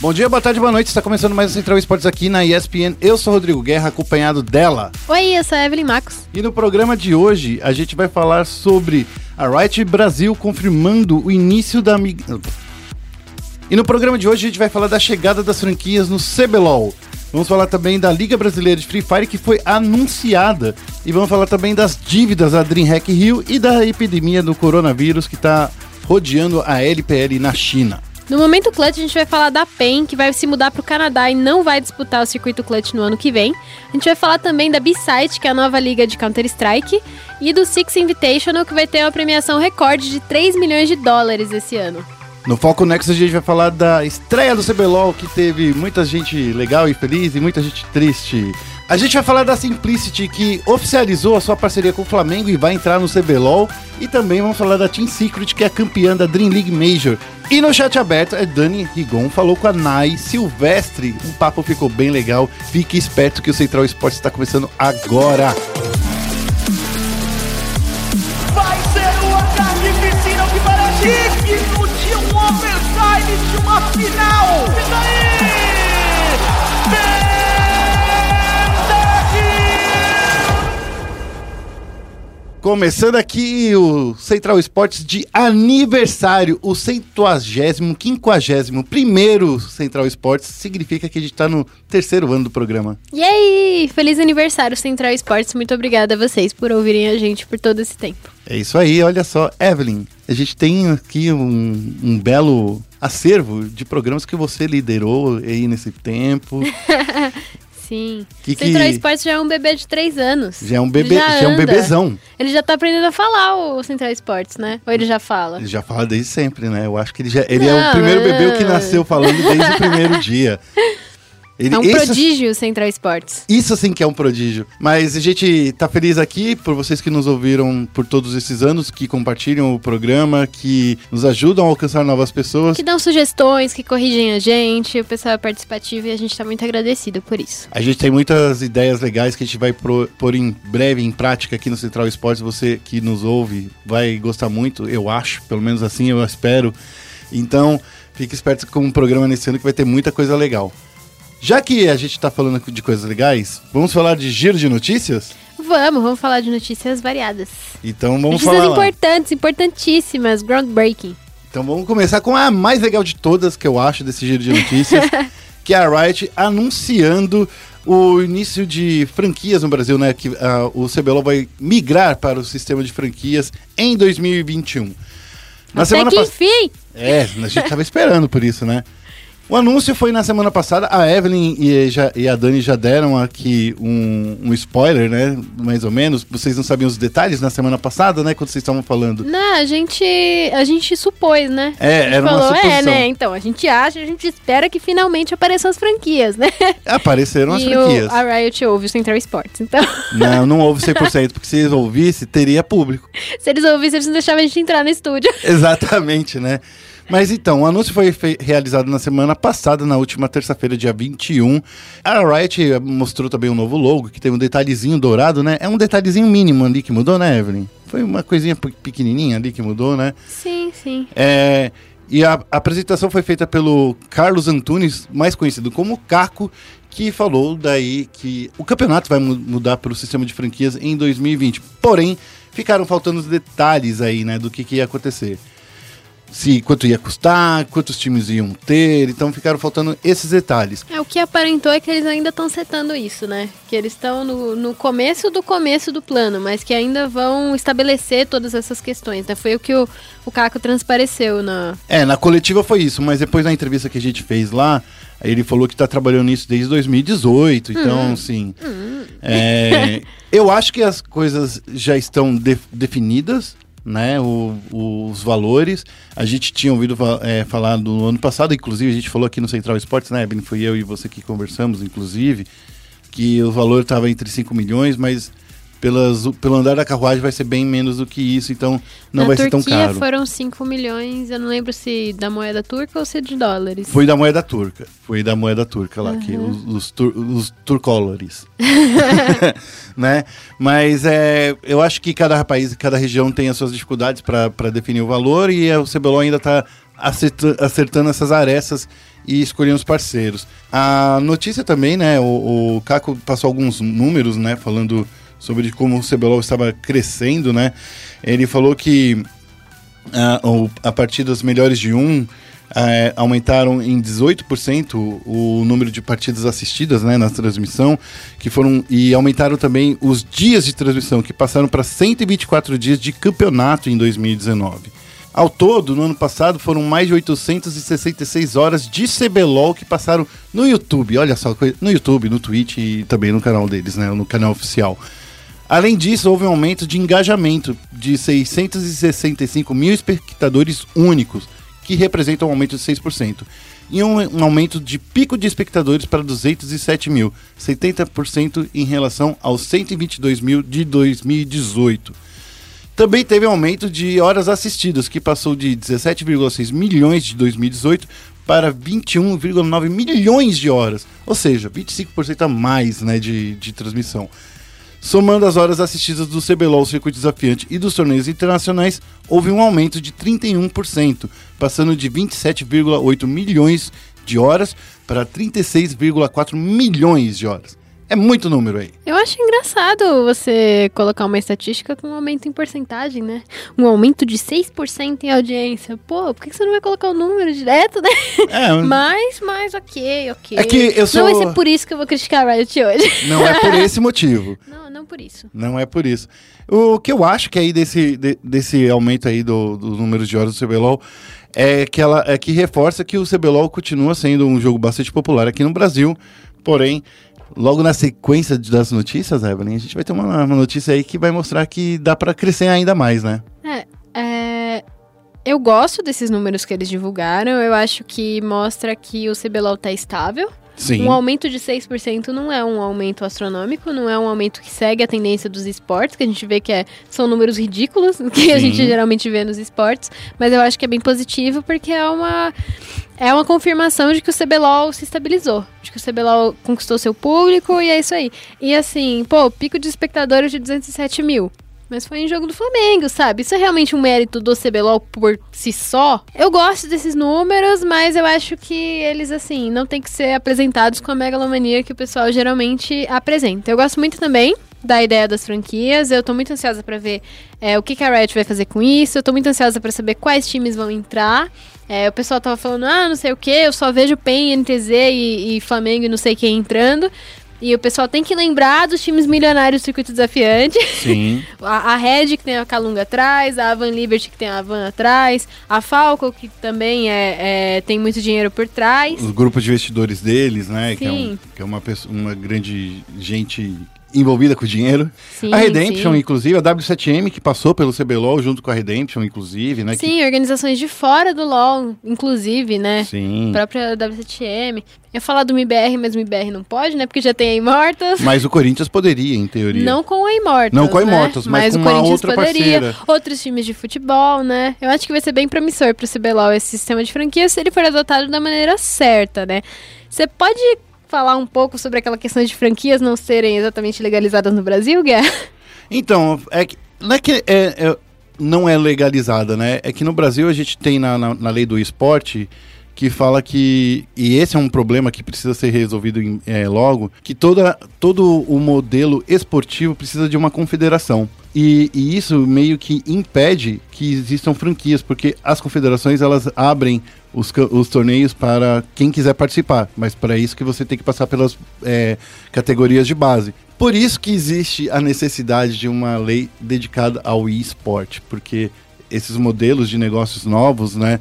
Bom dia, boa tarde, boa noite. Está começando mais o Central Esportes aqui na ESPN. Eu sou Rodrigo Guerra, acompanhado dela. Oi, eu sou a Evelyn Marcos. E no programa de hoje a gente vai falar sobre a Riot Brasil confirmando o início da mig... E no programa de hoje a gente vai falar da chegada das franquias no CBLOL. Vamos falar também da Liga Brasileira de Free Fire que foi anunciada. E vamos falar também das dívidas da DreamHack Rio e da epidemia do coronavírus que está rodeando a LPL na China. No momento clutch, a gente vai falar da PEN, que vai se mudar para o Canadá e não vai disputar o circuito clutch no ano que vem. A gente vai falar também da B-Site, que é a nova liga de Counter-Strike, e do Six Invitational, que vai ter uma premiação recorde de 3 milhões de dólares esse ano. No Foco Next a gente vai falar da estreia do CBLOL, que teve muita gente legal e feliz e muita gente triste. A gente vai falar da Simplicity, que oficializou a sua parceria com o Flamengo e vai entrar no CBLOL. E também vamos falar da Team Secret, que é campeã da Dream League Major. E no chat aberto, a Dani Rigon falou com a Nai Silvestre. Um papo ficou bem legal. Fique esperto que o Central Esportes está começando agora. Começando aqui o Central Esportes de aniversário, o centuagésimo, quinquagésimo primeiro Central Esportes, significa que a gente tá no terceiro ano do programa. E aí, feliz aniversário Central Esportes, muito obrigada a vocês por ouvirem a gente por todo esse tempo. É isso aí, olha só, Evelyn, a gente tem aqui um, um belo acervo de programas que você liderou aí nesse tempo. Sim. Que que- Central Esportes já é um bebê de 3 anos. Já é um bebê, Já já é um bebezão. Ele já tá aprendendo a falar o Central Esportes, né? Ou ele já fala? Ele já fala desde sempre, né? Eu acho que ele já ele é o Não, primeiro bebê não. que nasceu falando desde o primeiro dia. Ele, É um esse- prodígio o Central Esportes. Isso sim que é um prodígio. Mas a gente tá feliz aqui por vocês que nos ouviram por todos esses anos, que compartilham o programa, que nos ajudam a alcançar novas pessoas. Que dão sugestões, que corrigem a gente, o pessoal é participativo e a gente tá muito agradecido por isso. A gente tem muitas ideias legais que a gente vai pro- pôr em breve em prática aqui no Central Esportes. Você que nos ouve vai gostar muito, eu acho, pelo menos assim eu espero. Então, fique esperto com o programa nesse ano que vai ter muita coisa legal. Já que a gente tá falando de coisas legais, vamos falar de giro de notícias? Vamos, vamos falar de notícias variadas. Então vamos notícias falar. lá. importantes, importantíssimas, groundbreaking. Então vamos começar com a mais legal de todas que eu acho desse giro de notícias, que é a Riot anunciando o início de franquias no Brasil, né? Que ah, o CBLOL vai migrar para o sistema de franquias em 2021. Na Até semana que enfim! É, a gente tava esperando por isso, né? O anúncio foi na semana passada. A Evelyn e, já- e a Dani já deram aqui um, um spoiler, né? Mais ou menos. Vocês não sabiam os detalhes na semana passada, né? Quando vocês estavam falando. Não, a gente, a gente supôs, né? É, a gente era uma falou, é, suposição. né? Então, a gente acha, a gente espera que finalmente apareçam as franquias, né? Apareceram as e franquias. O, a Riot ouve o Central Sports. Então, Não, não houve 100%, porque se eles ouvissem, teria público. se eles ouvissem, eles não deixavam a gente entrar no estúdio. Exatamente, né? Mas então, o anúncio foi realizado na semana passada, na última terça-feira, dia 21. A Riot mostrou também um novo logo, que tem um detalhezinho dourado, né? É um detalhezinho mínimo ali que mudou, né, Evelyn? Foi uma coisinha pe- pequenininha ali que mudou, né? Sim, sim. É, e a, a apresentação foi feita pelo Carlos Antunes, mais conhecido como Caco, que falou daí que o campeonato vai mu- mudar para o sistema de franquias em 2020. Porém, ficaram faltando os detalhes aí, né, do que, que ia acontecer. Se quanto ia custar, quantos times iam ter, então ficaram faltando esses detalhes. É, o que aparentou é que eles ainda estão setando isso, né? Que eles estão no, no começo do começo do plano, mas que ainda vão estabelecer todas essas questões, né? Foi o que o, o Caco transpareceu na... É, na coletiva foi isso, mas depois na entrevista que a gente fez lá, ele falou que tá trabalhando nisso desde 2018, então, assim. é, eu acho que as coisas já estão de- definidas, né? o- os valores. A gente tinha ouvido é, falar no ano passado, inclusive, a gente falou aqui no Central Esportes, né, Ebony? Foi eu e você que conversamos, inclusive, que o valor estava entre 5 milhões, mas pelas, pelo andar da carruagem vai ser bem menos do que isso, então não na vai ser tão Turquia caro. foram 5 milhões, eu não lembro se da moeda turca ou se de dólares. Foi da moeda turca. Foi da moeda turca lá, que os, os, tur, os né? Mas é, eu acho que cada país, cada região tem as suas dificuldades para definir o valor e o CBLOL ainda está acertando essas arestas e escolhiam os parceiros. A notícia também, né, o, o Caco passou alguns números, né, falando sobre como o CBLOL estava crescendo, né, ele falou que a, o- a partir das melhores de um, eh, aumentaram em 18% o número de partidas assistidas né, na transmissão, que foram e aumentaram também os dias de transmissão, que passaram para 124 dias de campeonato em 2019. Ao todo, no ano passado, foram mais de 866 horas de CBLOL que passaram no YouTube. Olha só, no YouTube, no Twitch e também no canal deles, né, no canal oficial. Além disso, houve um aumento de engajamento de 665 mil espectadores únicos, que representa um aumento de 6%. E um, um aumento de pico de espectadores para 207 mil, 70% em relação aos 122 mil de 2018. Também teve um aumento de horas assistidas, que passou de 17,6 milhões de 2018 para 21,9 milhões de horas. Ou seja, 25% a mais né, de, de transmissão. Somando as horas assistidas do CBLOL Circuito Desafiante e dos torneios internacionais, houve um aumento de 31%, passando de 27,8 milhões de horas para 36,4 milhões de horas. É muito número aí. Eu acho engraçado você colocar uma estatística com um aumento em porcentagem, né? Um aumento de 6% em audiência. Pô, por que você não vai colocar o número direto, né? É, Mas, mas, ok, ok. É que eu sou- Não vai ser por isso que eu vou criticar a Riot hoje. não é por esse motivo. Não, não por isso. Não é por isso. O que eu acho que aí desse, de- desse aumento aí do, dos números de horas do CBLOL é que ela é que reforça que o CBLOL continua sendo um jogo bastante popular aqui no Brasil. Porém, logo na sequência das notícias, Evelyn, a gente vai ter uma, uma notícia aí que vai mostrar que dá pra crescer ainda mais, né? É, é, eu gosto desses números que eles divulgaram. Eu acho que mostra que o CBLOL tá estável. Sim. Um aumento de 6% não é um aumento astronômico, não é um aumento que segue a tendência dos esportes, que a gente vê que é- são números ridículos, que a Sim. gente geralmente vê nos esportes, mas eu acho que é bem positivo porque é uma, é uma confirmação de que o CBLOL se estabilizou, de que o CBLOL conquistou seu público e é isso aí. E assim, pô, pico de espectadores de 207 mil. Mas foi em jogo do Flamengo, sabe? Isso é realmente um mérito do CBLOL por si só. Eu gosto desses números, mas eu acho que eles, assim, não tem que ser apresentados com a megalomania que o pessoal geralmente apresenta. Eu gosto muito também da ideia das franquias. Eu tô muito ansiosa pra ver é, o que, que a Riot vai fazer com isso. Eu tô muito ansiosa pra saber quais times vão entrar. É, o pessoal tava falando, ah, não sei o que, eu só vejo PEN, NTZ e, e Flamengo e não sei quem entrando. E o pessoal tem que lembrar dos times milionários do circuito desafiante. Sim. A, a Red, que tem a Calunga atrás, a Van Liberty, que tem a Van atrás, a Falco, que também é, é- tem muito dinheiro por trás. Os grupos de investidores deles, né? Que é, um- Sim. que é uma, pessoa, uma grande gente envolvida com dinheiro. Sim, a Redemption, sim. inclusive, a W7M, que passou pelo CBLOL junto com a Redemption, inclusive, né? que- Sim, organizações de fora do LoL, inclusive, né? Sim. A própria W7M. Eu ia falar do MIBR, mas o MIBR não pode, né? Porque já tem a Immortals. Mas o Corinthians poderia, em teoria. Não com a Immortals. Não com a né? Immortals, mas com o uma Corinthians outra poderia. parceira. Outros times de futebol, né? Eu acho que vai ser bem promissor pro CBLOL esse sistema de franquia se ele for adotado da maneira certa, né? Você pode falar um pouco sobre aquela questão de franquias não serem exatamente legalizadas no Brasil, Guerra? Então, é que, não é que é- é- não é legalizada, né? É que no Brasil a gente tem na, na, na lei do esporte que fala que, e esse é um problema que precisa ser resolvido em- é, logo, que toda, todo o modelo esportivo precisa de uma confederação. E, e isso meio que impede que existam franquias, porque as confederações elas abrem os, os torneios para quem quiser participar, mas para isso que você tem que passar pelas é, categorias de base. Por isso que existe a necessidade de uma lei dedicada ao esporte, porque esses modelos de negócios novos, né,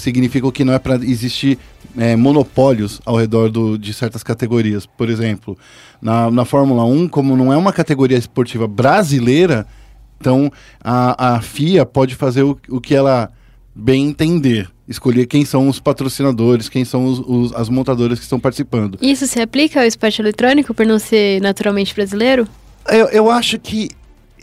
significam que não é para existir é, monopólios ao redor do- de certas categorias. Por exemplo, na, na Fórmula 1, como não é uma categoria esportiva brasileira, então a, a FIA pode fazer o, o que ela bem entender. Escolher quem são os patrocinadores, quem são os- os- as montadoras que estão participando. Isso se aplica ao esporte eletrônico por não ser naturalmente brasileiro? Eu, eu acho que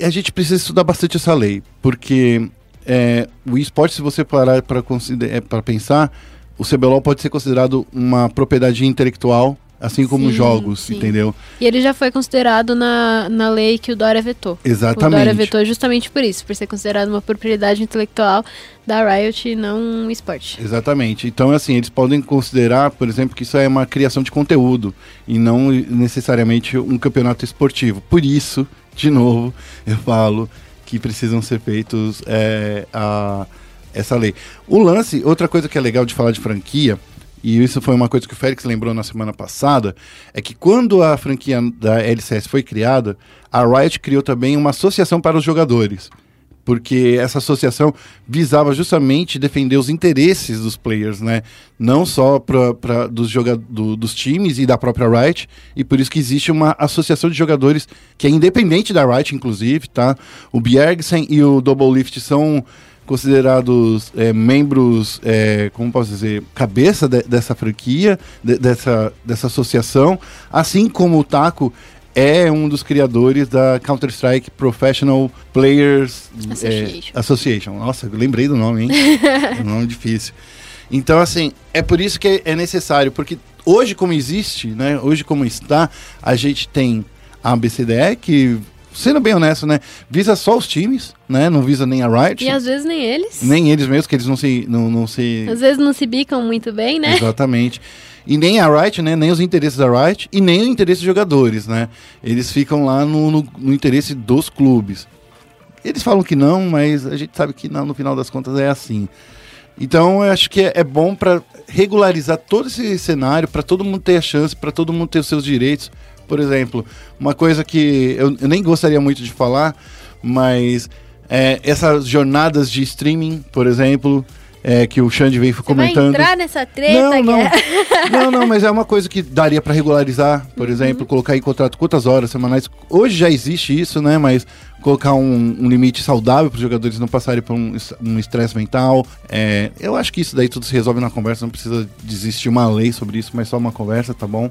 a gente precisa estudar bastante essa lei, porque é, o esporte, se você parar para pensar, o CBLOL pode ser considerado uma propriedade intelectual assim como Sim, jogos, sim. entendeu? E ele já foi considerado na, na lei que o Dória vetou. O Dória Exatamente. vetou justamente por isso, por ser considerado uma propriedade intelectual da Riot e não um esporte. Exatamente. Então, assim, eles podem considerar, por exemplo, que isso é uma criação de conteúdo e não necessariamente um campeonato esportivo. Por isso, de novo, eu falo que precisam ser feitos é, a, essa lei. O lance, outra coisa que é legal de falar de franquia, e isso foi uma coisa que o Félix lembrou na semana passada, é que quando a franquia da LCS foi criada, a Riot criou também uma associação para os jogadores porque essa associação visava justamente defender os interesses dos players, né? Não só pra, pra, dos, do, dos times e da própria Riot, e por isso que existe uma associação de jogadores que é independente da Riot, inclusive, tá? O Bjergsen e o Double Lift são considerados é, membros, é, como posso dizer, cabeça de, dessa franquia, de, dessa, dessa associação, assim como o Taco é um dos criadores da Counter-Strike Professional Players Association. É, Association. Nossa, lembrei do nome, hein? é um nome difícil. Então, assim, é por isso que é necessário, porque hoje como existe, né? Hoje como está, a gente tem a BCDE que, sendo bem honesto, né? Visa só os times, né? Não visa nem a Riot. E às vezes nem eles. Nem eles mesmos, que eles não se... Não, não se... Às vezes não se bicam muito bem, né? Exatamente. E nem a Riot, né? Nem os interesses da Riot e nem o interesse dos jogadores, né? Eles ficam lá no, no, no interesse dos clubes. Eles falam que não, mas a gente sabe que não, no final das contas é assim. Então eu acho que é, é bom para regularizar todo esse cenário, para todo mundo ter a chance, para todo mundo ter os seus direitos. Por exemplo, uma coisa que eu, eu nem gostaria muito de falar, mas é, essas jornadas de streaming, por exemplo, é, que o Xande veio Você comentando. vai entrar nessa treta, Não, não. Guerra? não, não, mas é uma coisa que daria para regularizar, por Uhum. exemplo, colocar em contrato quantas horas semanais. Hoje já existe isso, né? Mas colocar um, um limite saudável para os jogadores não passarem por um es- um estresse mental. É, eu acho que isso daí tudo se resolve na conversa, não precisa de existir uma lei sobre isso, mas só uma conversa, tá bom?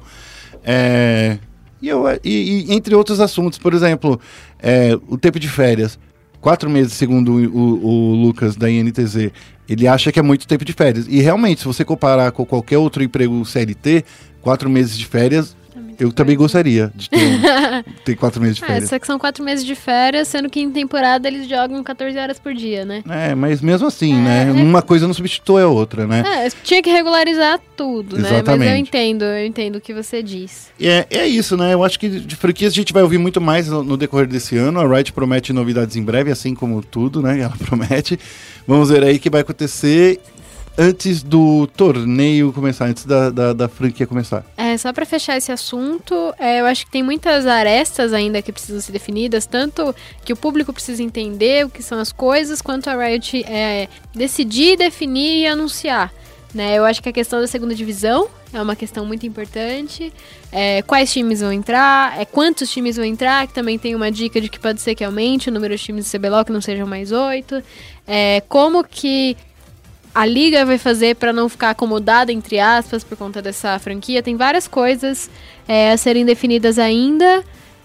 É, e, eu, e- e entre outros assuntos, por exemplo, é, o tempo de férias. Quatro meses, segundo o, o- o Lucas da INTZ, ele acha que é muito tempo de férias. E realmente, se você comparar com qualquer outro emprego CLT, quatro meses de férias, eu também gostaria de ter, ter quatro meses de É, férias. só que são quatro meses de férias, sendo que em temporada eles jogam 14 horas por dia, né? É, mas mesmo assim, É, né? é. Uma coisa não substitui a outra, né? É, tinha que regularizar tudo, né? Mas eu Exatamente. entendo, eu entendo o que você diz. É, é isso, né? Eu acho que de franquias a gente vai ouvir muito mais no, no decorrer desse ano. A Riot promete novidades em breve, assim como tudo, né? Ela promete. Vamos ver aí o que vai acontecer antes do torneio começar, antes da, da, da franquia começar. É, só pra fechar esse assunto, é, eu acho que tem muitas arestas ainda que precisam ser definidas, tanto que o público precisa entender o que são as coisas, quanto a Riot é, decidir, definir e anunciar. Né? Eu acho que a questão da segunda divisão é uma questão muito importante. É, quais times vão entrar, é, quantos times vão entrar, que também tem uma dica de que pode ser que aumente o número de times do CBLOL, que não sejam mais oito. É, como que a liga vai fazer para não ficar acomodada, entre aspas, por conta dessa franquia. Tem várias coisas é, a serem definidas ainda.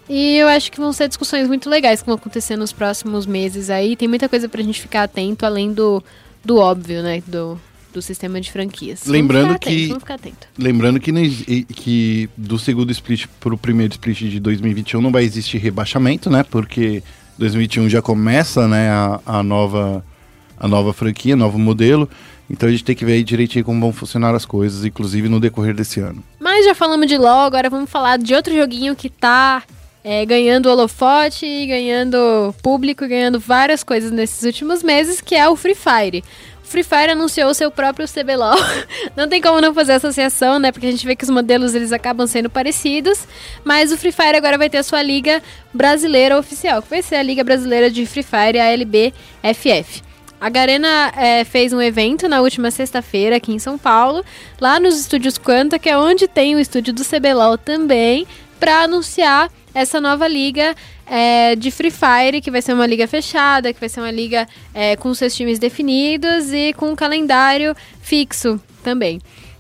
E eu acho que vão ser discussões muito legais que vão acontecer nos próximos meses aí. Tem muita coisa pra gente ficar atento, além do, do óbvio, né? Do, do sistema de franquias. Lembrando atento, que- Vamos ficar atento. Lembrando que, que do segundo split para o primeiro split de 2021 não vai existir rebaixamento, né? Porque 2021 já começa né, a, a nova, a nova franquia, novo modelo. Então a gente tem que ver aí direitinho como vão funcionar as coisas, inclusive no decorrer desse ano. Mas já falamos de LoL, agora vamos falar de outro joguinho que tá é, ganhando holofote, ganhando público, ganhando várias coisas nesses últimos meses, que é o Free Fire. O Free Fire anunciou seu próprio CBLOL. não tem como não fazer associação, né? Porque a gente vê que os modelos eles acabam sendo parecidos. Mas o Free Fire agora vai ter a sua liga brasileira oficial, que vai ser a Liga Brasileira de Free Fire, a LBFF. A Garena é, fez um evento na última sexta-feira aqui em São Paulo, lá nos estúdios Quanta, que é onde tem o estúdio do CBLOL também, para anunciar essa nova liga é, de Free Fire, que vai ser uma liga fechada, que vai ser uma liga é, com seus times definidos e com um calendário fixo também.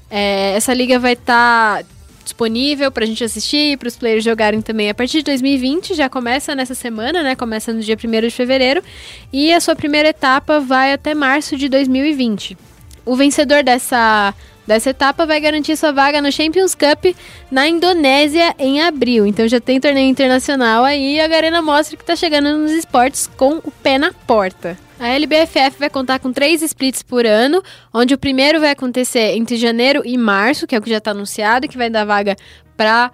É, essa liga vai estar disponível pra gente assistir, para os players jogarem também a partir de 2020, já começa nessa semana, né? Começa no dia 1 de fevereiro, e a sua primeira etapa vai até março de 2020. O vencedor dessa dessa etapa vai garantir sua vaga no Champions Cup na Indonésia em abril. Então já tem torneio internacional aí e a Garena mostra que tá chegando nos esportes com o pé na porta. A LBFF vai contar com três splits por ano, onde o primeiro vai acontecer entre janeiro e março, que é o que já está anunciado, que vai dar vaga para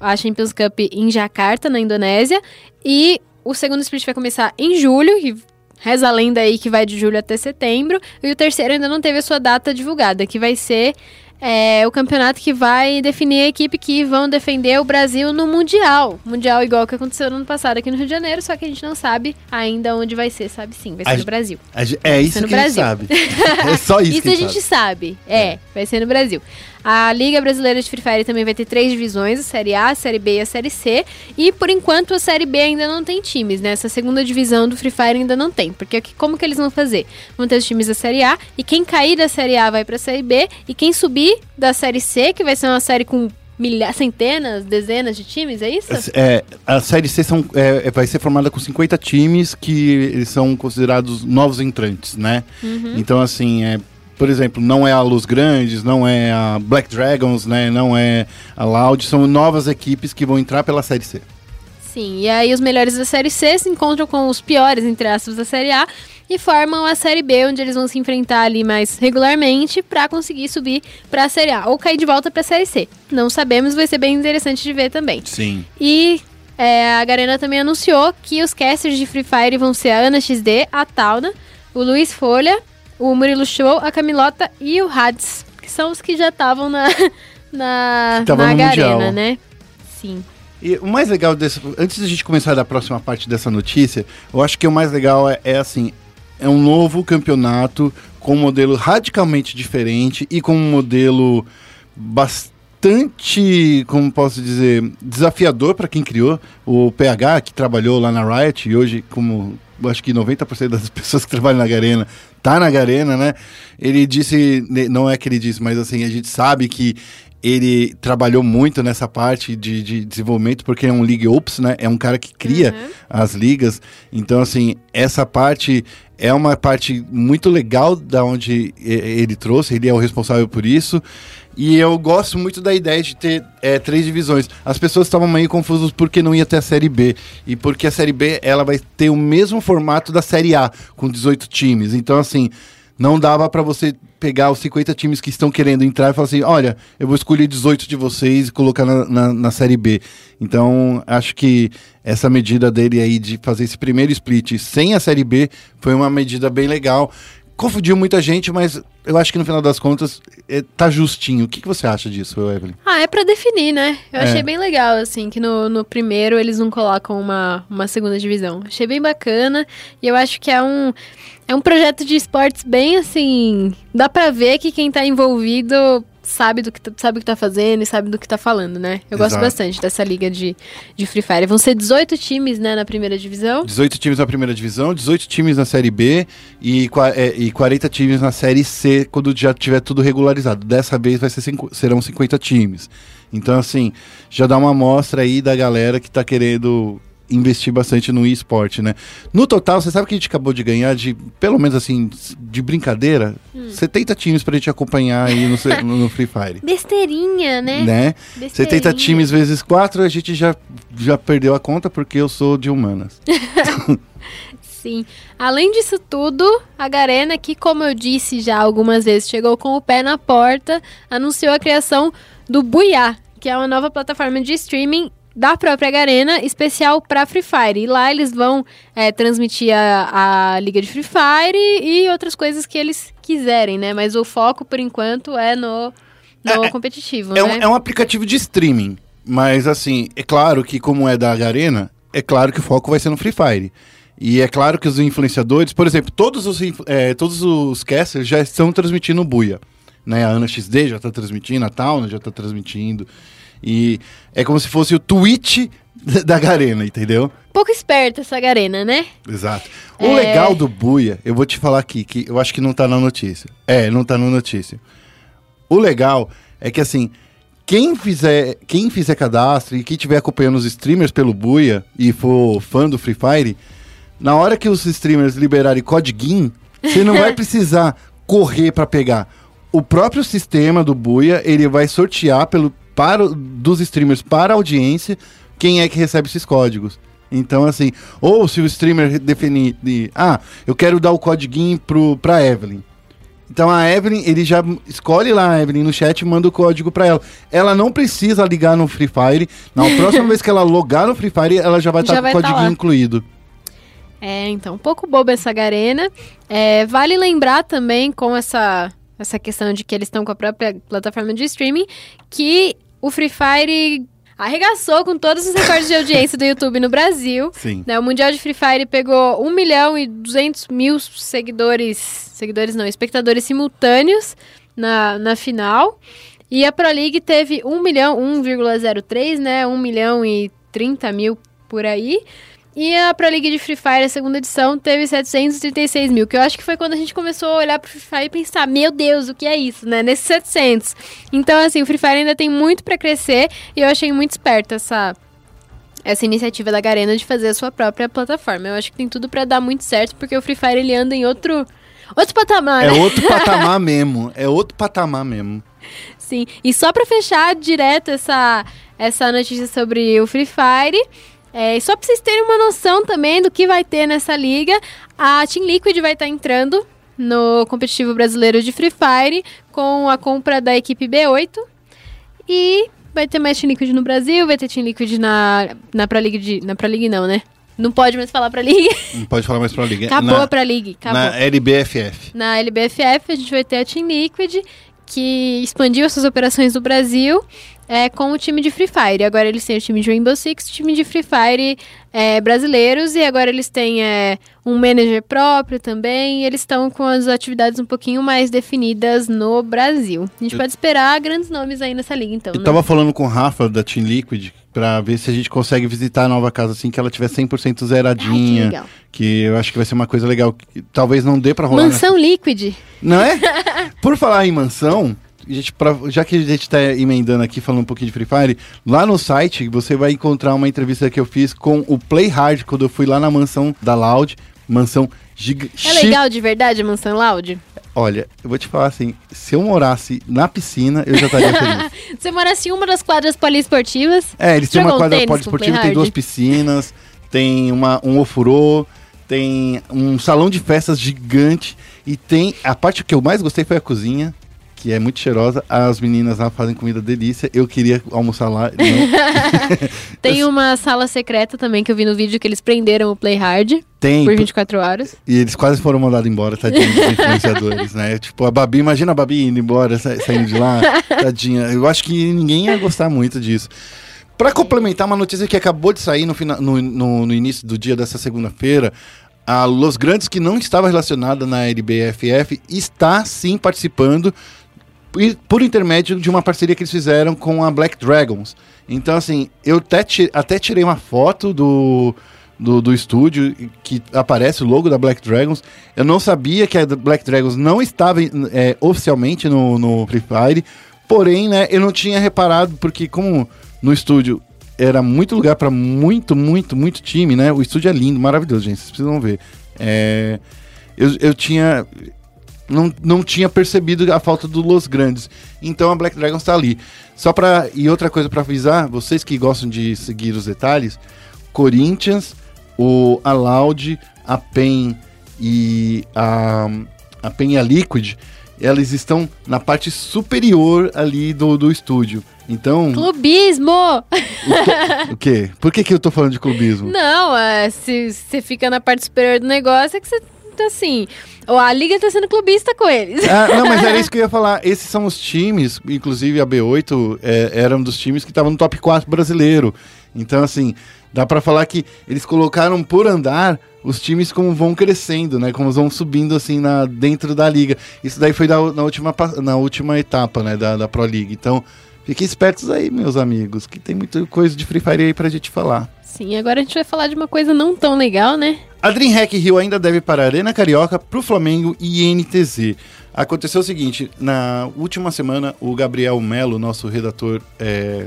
a Champions Cup em Jakarta, na Indonésia. E o segundo split vai começar em julho, e reza a lenda aí que vai de julho até setembro. E o terceiro ainda não teve a sua data divulgada, que vai ser é o campeonato que vai definir a equipe que vão defender o Brasil no Mundial. Mundial igual que aconteceu no ano passado aqui no Rio de Janeiro, só que a gente não sabe ainda onde vai ser, sabe sim, vai ser A no Brasil. É isso no que a gente Brasil. sabe. É só isso, Isso a gente sabe. É, vai ser no Brasil. A Liga Brasileira de Free Fire também vai ter três divisões, a Série A, a Série B e a Série C. E por enquanto a Série B ainda não tem times, né? Essa segunda divisão do Free Fire ainda não tem. Porque como que eles vão fazer? Vão ter os times da Série A, e quem cair da Série A vai pra Série B, e quem subir da Série C, que vai ser uma série com milhares, centenas, dezenas de times, é isso? É, a Série C são, é, é- vai ser formada com 50 times que eles são considerados novos entrantes, né? Uhum. Então, assim, é, por exemplo, não é a Luz Grandes, não é a Black Dragons, né? Não é a Loud, são novas equipes que vão entrar pela Série C. Sim, e aí os melhores da Série C se encontram com os piores, entre aspas, da Série A e formam a Série B, onde eles vão se enfrentar ali mais regularmente pra conseguir subir pra Série A ou cair de volta pra Série C. Não sabemos, vai ser bem interessante de ver também. Sim. E é, a Garena também anunciou que os casters de Free Fire vão ser a Ana XD, a Tauna, o Luiz Folha, o Murilo Show, a Camilota e o Hades, que são os que já estavam na, na, Tava na Mundial. né? Sim. E o mais legal desse. Antes da gente começar da próxima parte dessa notícia, eu acho que o mais legal é, é assim: é um novo campeonato com um modelo radicalmente diferente e com um modelo bastante, como posso dizer, desafiador para quem criou. O PH, que trabalhou lá na Riot, e hoje, como eu acho que 90% das pessoas que trabalham na Garena tá na Garena, né? Ele disse, não é que ele disse, mas assim, a gente sabe que ele trabalhou muito nessa parte de, de desenvolvimento, porque é um League Ops, né? É um cara que cria Uhum. as ligas. Então, assim, essa parte é uma parte muito legal da onde ele trouxe, ele é o responsável por isso. E eu gosto muito da ideia de ter é, três divisões. As pessoas estavam meio confusas porque não ia ter a Série B. E porque a Série B ela vai ter o mesmo formato da Série A, com 18 times. Então, assim, não dava para você pegar os 50 times que estão querendo entrar e falar assim: olha, eu vou escolher 18 de vocês e colocar na, na, na Série B. Então, acho que essa medida dele aí de fazer esse primeiro split sem a Série B foi uma medida bem legal. Confundiu muita gente, mas eu acho que no final das contas é, tá justinho. O que, que você acha disso, Evelyn? Ah, é pra definir, né? Eu É. achei bem legal, assim, que no, no primeiro eles não colocam uma, uma segunda divisão. Achei bem bacana e eu acho que é um, é um projeto de esportes bem, assim... Dá pra ver que quem tá envolvido sabe do que tá, sabe o que tá fazendo e sabe do que tá falando, né? Eu gosto Exato. bastante dessa liga de, de Free Fire. Vão ser 18 times, né, na primeira divisão. 18 times na primeira divisão, 18 times na Série B e, é, e 40 times na Série C quando já tiver tudo regularizado. Dessa vez vai ser cinco- serão 50 times. Então, assim, já dá uma amostra aí da galera que tá querendo investir bastante no esporte, né? No total, você sabe que a gente acabou de ganhar de, pelo menos assim, de brincadeira, 70 times pra gente acompanhar aí no, no Free Fire. Besteirinha, né? Né? 70 Besteirinha. times vezes 4, a gente já, já perdeu a conta porque eu sou de humanas. Sim. Além disso tudo, a Garena, que como eu disse já algumas vezes, chegou com o pé na porta, anunciou a criação do Buiá, que é uma nova plataforma de streaming da própria Garena, especial para Free Fire. E lá eles vão é, transmitir a, a Liga de Free Fire e outras coisas que eles quiserem, né? Mas o foco, por enquanto, é no, no É, competitivo, É né? um, é um aplicativo de streaming, mas assim, é claro que como é da Garena, é claro que o foco vai ser no Free Fire. E é claro que os influenciadores, por exemplo, todos os, é, todos os casters já estão transmitindo o Buia. Né? A Ana XD já está transmitindo, a Tauna já está transmitindo. E é como se fosse o Twitch da Garena, entendeu? Pouco esperta essa Garena, né? Exato. O É. legal do Buia, eu vou te falar aqui, que eu acho que não tá na notícia. É, não tá na notícia. O legal é que assim, quem fizer, quem fizer cadastro e quem estiver acompanhando os streamers pelo Buia e for fã do Free Fire, na hora que os streamers liberarem codiguinho, você não vai precisar correr pra pegar. o próprio sistema do Buia, ele vai sortear pelo, para, dos streamers para a audiência quem é que recebe esses códigos. Então, assim, ou se o streamer definir, de, ah, eu quero dar o código pro, pra Evelyn. Então a Evelyn, ele já escolhe lá a Evelyn no chat e manda o código pra ela. Ela não precisa ligar no Free Fire. Na próxima vez que ela logar no Free Fire, ela já vai estar com vai o tá código lá. incluído. É, então, um pouco boba essa Garena. É, vale lembrar também, com essa, essa questão de que eles estão com a própria plataforma de streaming, que o Free Fire arregaçou com todos os recordes de audiência do YouTube no Brasil. Sim. Né, o Mundial de Free Fire pegou 1 milhão e 200 mil seguidores, seguidores não, espectadores simultâneos na, na final. E a Pro League teve 1 milhão, 1,03, né, 1 milhão e 30 mil por aí. E a Pro League de Free Fire, a segunda edição, teve 736 mil, que eu acho que foi quando a gente começou a olhar pro Free Fire e pensar, meu Deus, o que é isso, né? Nesses 700. Então, assim, o Free Fire ainda tem muito pra crescer e eu achei muito esperta essa, essa iniciativa da Garena de fazer a sua própria plataforma. Eu acho que tem tudo pra dar muito certo, porque o Free Fire ele anda em outro, outro patamar, É né? outro patamar mesmo. É outro patamar mesmo. Sim. E só pra fechar direto essa, essa notícia sobre o Free Fire, é, só pra vocês terem uma noção também do que vai ter nessa liga, a Team Liquid vai estar entrando no competitivo brasileiro de Free Fire com a compra da equipe B8 e vai ter mais Team Liquid no Brasil, vai ter Team Liquid na, na Pro League de, na Pro League não, né? Não pode mais falar League. Não pode falar mais pra liga. Acabou na, a Pro League, acabou. na LBFF. Na LBFF, a gente vai ter a Team Liquid, que expandiu as suas operações no Brasil é, com o time de Free Fire. Agora eles têm o time de Rainbow Six, o time de Free Fire é, brasileiros, e agora eles têm é, um manager próprio também. E eles estão com as atividades um pouquinho mais definidas no Brasil. A gente Eu- pode esperar grandes nomes aí nessa liga, então, Eu né? tava falando com o Rafa da Team Liquid pra ver se a gente consegue visitar a nova casa assim que ela tiver 100% Ai, que zeradinha. legal. que eu acho que vai ser uma coisa legal. que talvez não dê pra rolar. nessa- Mansão Liquid. Não é? Por falar em mansão, a gente, pra- já que a gente tá emendando aqui, falando um pouquinho de Free Fire, lá no site você vai encontrar uma entrevista que eu fiz com o Play Hard, quando eu fui lá na mansão da Loud. Mansão gigante. É legal de verdade a Mansão Loud? Olha, eu vou te falar assim, se eu morasse na piscina, eu já estaria feliz. Você morasse em uma das quadras poliesportivas? É, eles têm uma quadra poliesportiva, tem duas piscinas, tem uma, um ofurô, tem um salão de festas gigante e tem a parte que eu mais gostei foi a cozinha, que é muito cheirosa. As meninas lá fazem comida delícia. Eu queria almoçar lá. Tem uma sala secreta também que eu vi no vídeo que eles prenderam o Play Hard tem. por 24 horas. E eles quase foram mandados embora, tadinhos dos influenciadores, né? Tipo, a Babi, imagina a Babi indo embora, sa- saindo de lá, tadinha. Eu acho que ninguém ia gostar muito disso. Pra complementar uma notícia que acabou de sair no, no, no- no início do dia dessa segunda-feira, a Los Grandes, que não estava relacionada na LBFF, está sim participando por- intermédio de uma parceria que eles fizeram com a Black Dragons. Então, assim, eu até, até tirei uma foto do, do, do estúdio que aparece o logo da Black Dragons. Eu não sabia que a Black Dragons não estava é, oficialmente no, no Free Fire, porém, né, eu não tinha reparado, porque como no estúdio era muito lugar para muito, muito, muito time, né? O estúdio é lindo, maravilhoso, gente, vocês precisam ver. É, eu, eu tinha não, não tinha percebido a falta do Los Grandes. Então a Black Dragons tá ali. Só para E outra coisa para avisar, vocês que gostam de seguir os detalhes, Corinthians, o a Loud, a PEN e a, a PEN e a Liquid, elas estão na parte superior ali do, do estúdio. Então, Clubismo! o quê? Por que, que eu tô falando de clubismo? Não, é, se você fica na parte superior do negócio, é que você assim. Ou a liga tá sendo clubista com eles. Ah, não, mas era isso que eu ia falar. Esses são os times, inclusive a B8 é, era um dos times que estavam no top 4 brasileiro. Então, assim, dá pra falar que eles colocaram por andar os times como vão crescendo, né? Como vão subindo, assim, na, dentro da liga. Isso daí foi da, na, última, na última etapa, né? Da, da Pro League. Então, fiquem espertos aí, meus amigos, que tem muita coisa de Free Fire aí pra gente falar. Sim, agora a gente vai falar de uma coisa não tão legal, né? A DreamHack Rio ainda deve para a Arena Carioca, pro Flamengo e NTZ. Aconteceu o seguinte, na última semana, o Gabriel Melo, nosso redator é,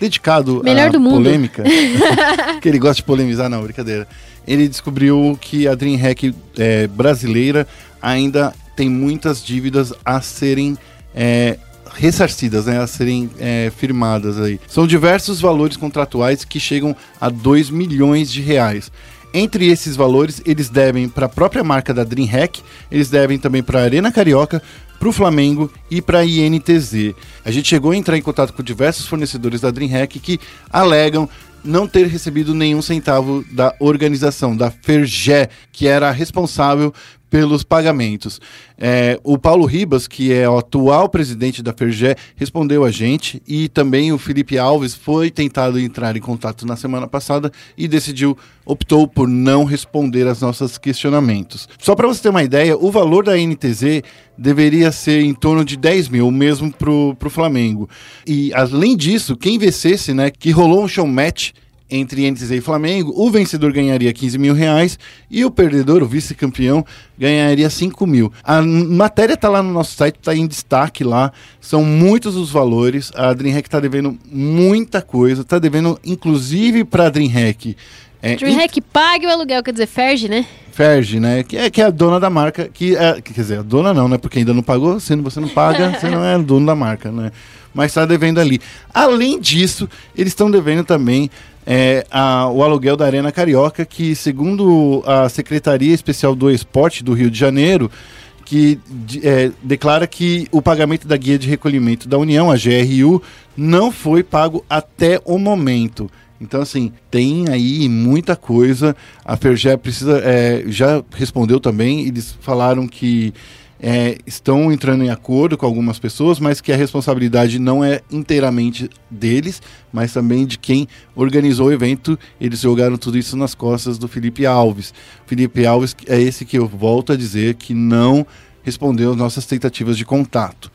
dedicado Melhor à do mundo. polêmica, que ele gosta de polemizar, não, brincadeira. Ele descobriu que a DreamHack é, brasileira ainda tem muitas dívidas a serem é, ressarcidas, né, a serem é, firmadas aí. São diversos valores contratuais que chegam a 2 milhões de reais. Entre esses valores, eles devem para a própria marca da DreamHack, eles devem também para a Arena Carioca, para o Flamengo e para a INTZ. A gente chegou a entrar em contato com diversos fornecedores da DreamHack que alegam não ter recebido nenhum centavo da organização, da Fergé, que era responsável pelos pagamentos. É, o Paulo Ribas, que é o atual presidente da Fergé, respondeu a gente e também o Felipe Alves foi tentado entrar em contato na semana passada e decidiu, optou por não responder aos nossos questionamentos. Só para você ter uma ideia, o valor da NTZ deveria ser em torno de 10 mil, mesmo para o Flamengo. E além disso, quem vencesse, né, que rolou um show match entre NTZ e Flamengo, o vencedor ganharia 15 mil reais e o perdedor, o vice-campeão, ganharia 5 mil. A matéria está lá no nosso site, está em destaque lá, são muitos os valores. A DreamHack está devendo muita coisa, está devendo inclusive para a DreamHack. É, DreamHack pague o aluguel, quer dizer, Ferge, né? Ferge, né? Que é, que é a dona da marca, que é, quer dizer, a dona não, né? Porque ainda não pagou, sendo você não paga, você não é dono da marca, né? Mas está devendo ali. Além disso, eles estão devendo também é, a, o aluguel da Arena Carioca, que segundo a Secretaria Especial do Esporte do Rio de Janeiro, que é, declara que o pagamento da guia de recolhimento da União, a GRU, não foi pago até o momento. Então, assim, tem aí muita coisa. A Fergé precisa. É, já respondeu também. Eles falaram que é, estão entrando em acordo com algumas pessoas, mas que a responsabilidade não é inteiramente deles, mas também de quem organizou o evento. Eles jogaram tudo isso nas costas do Felipe Alves. Felipe Alves é esse que eu volto a dizer que não respondeu às nossas tentativas de contato.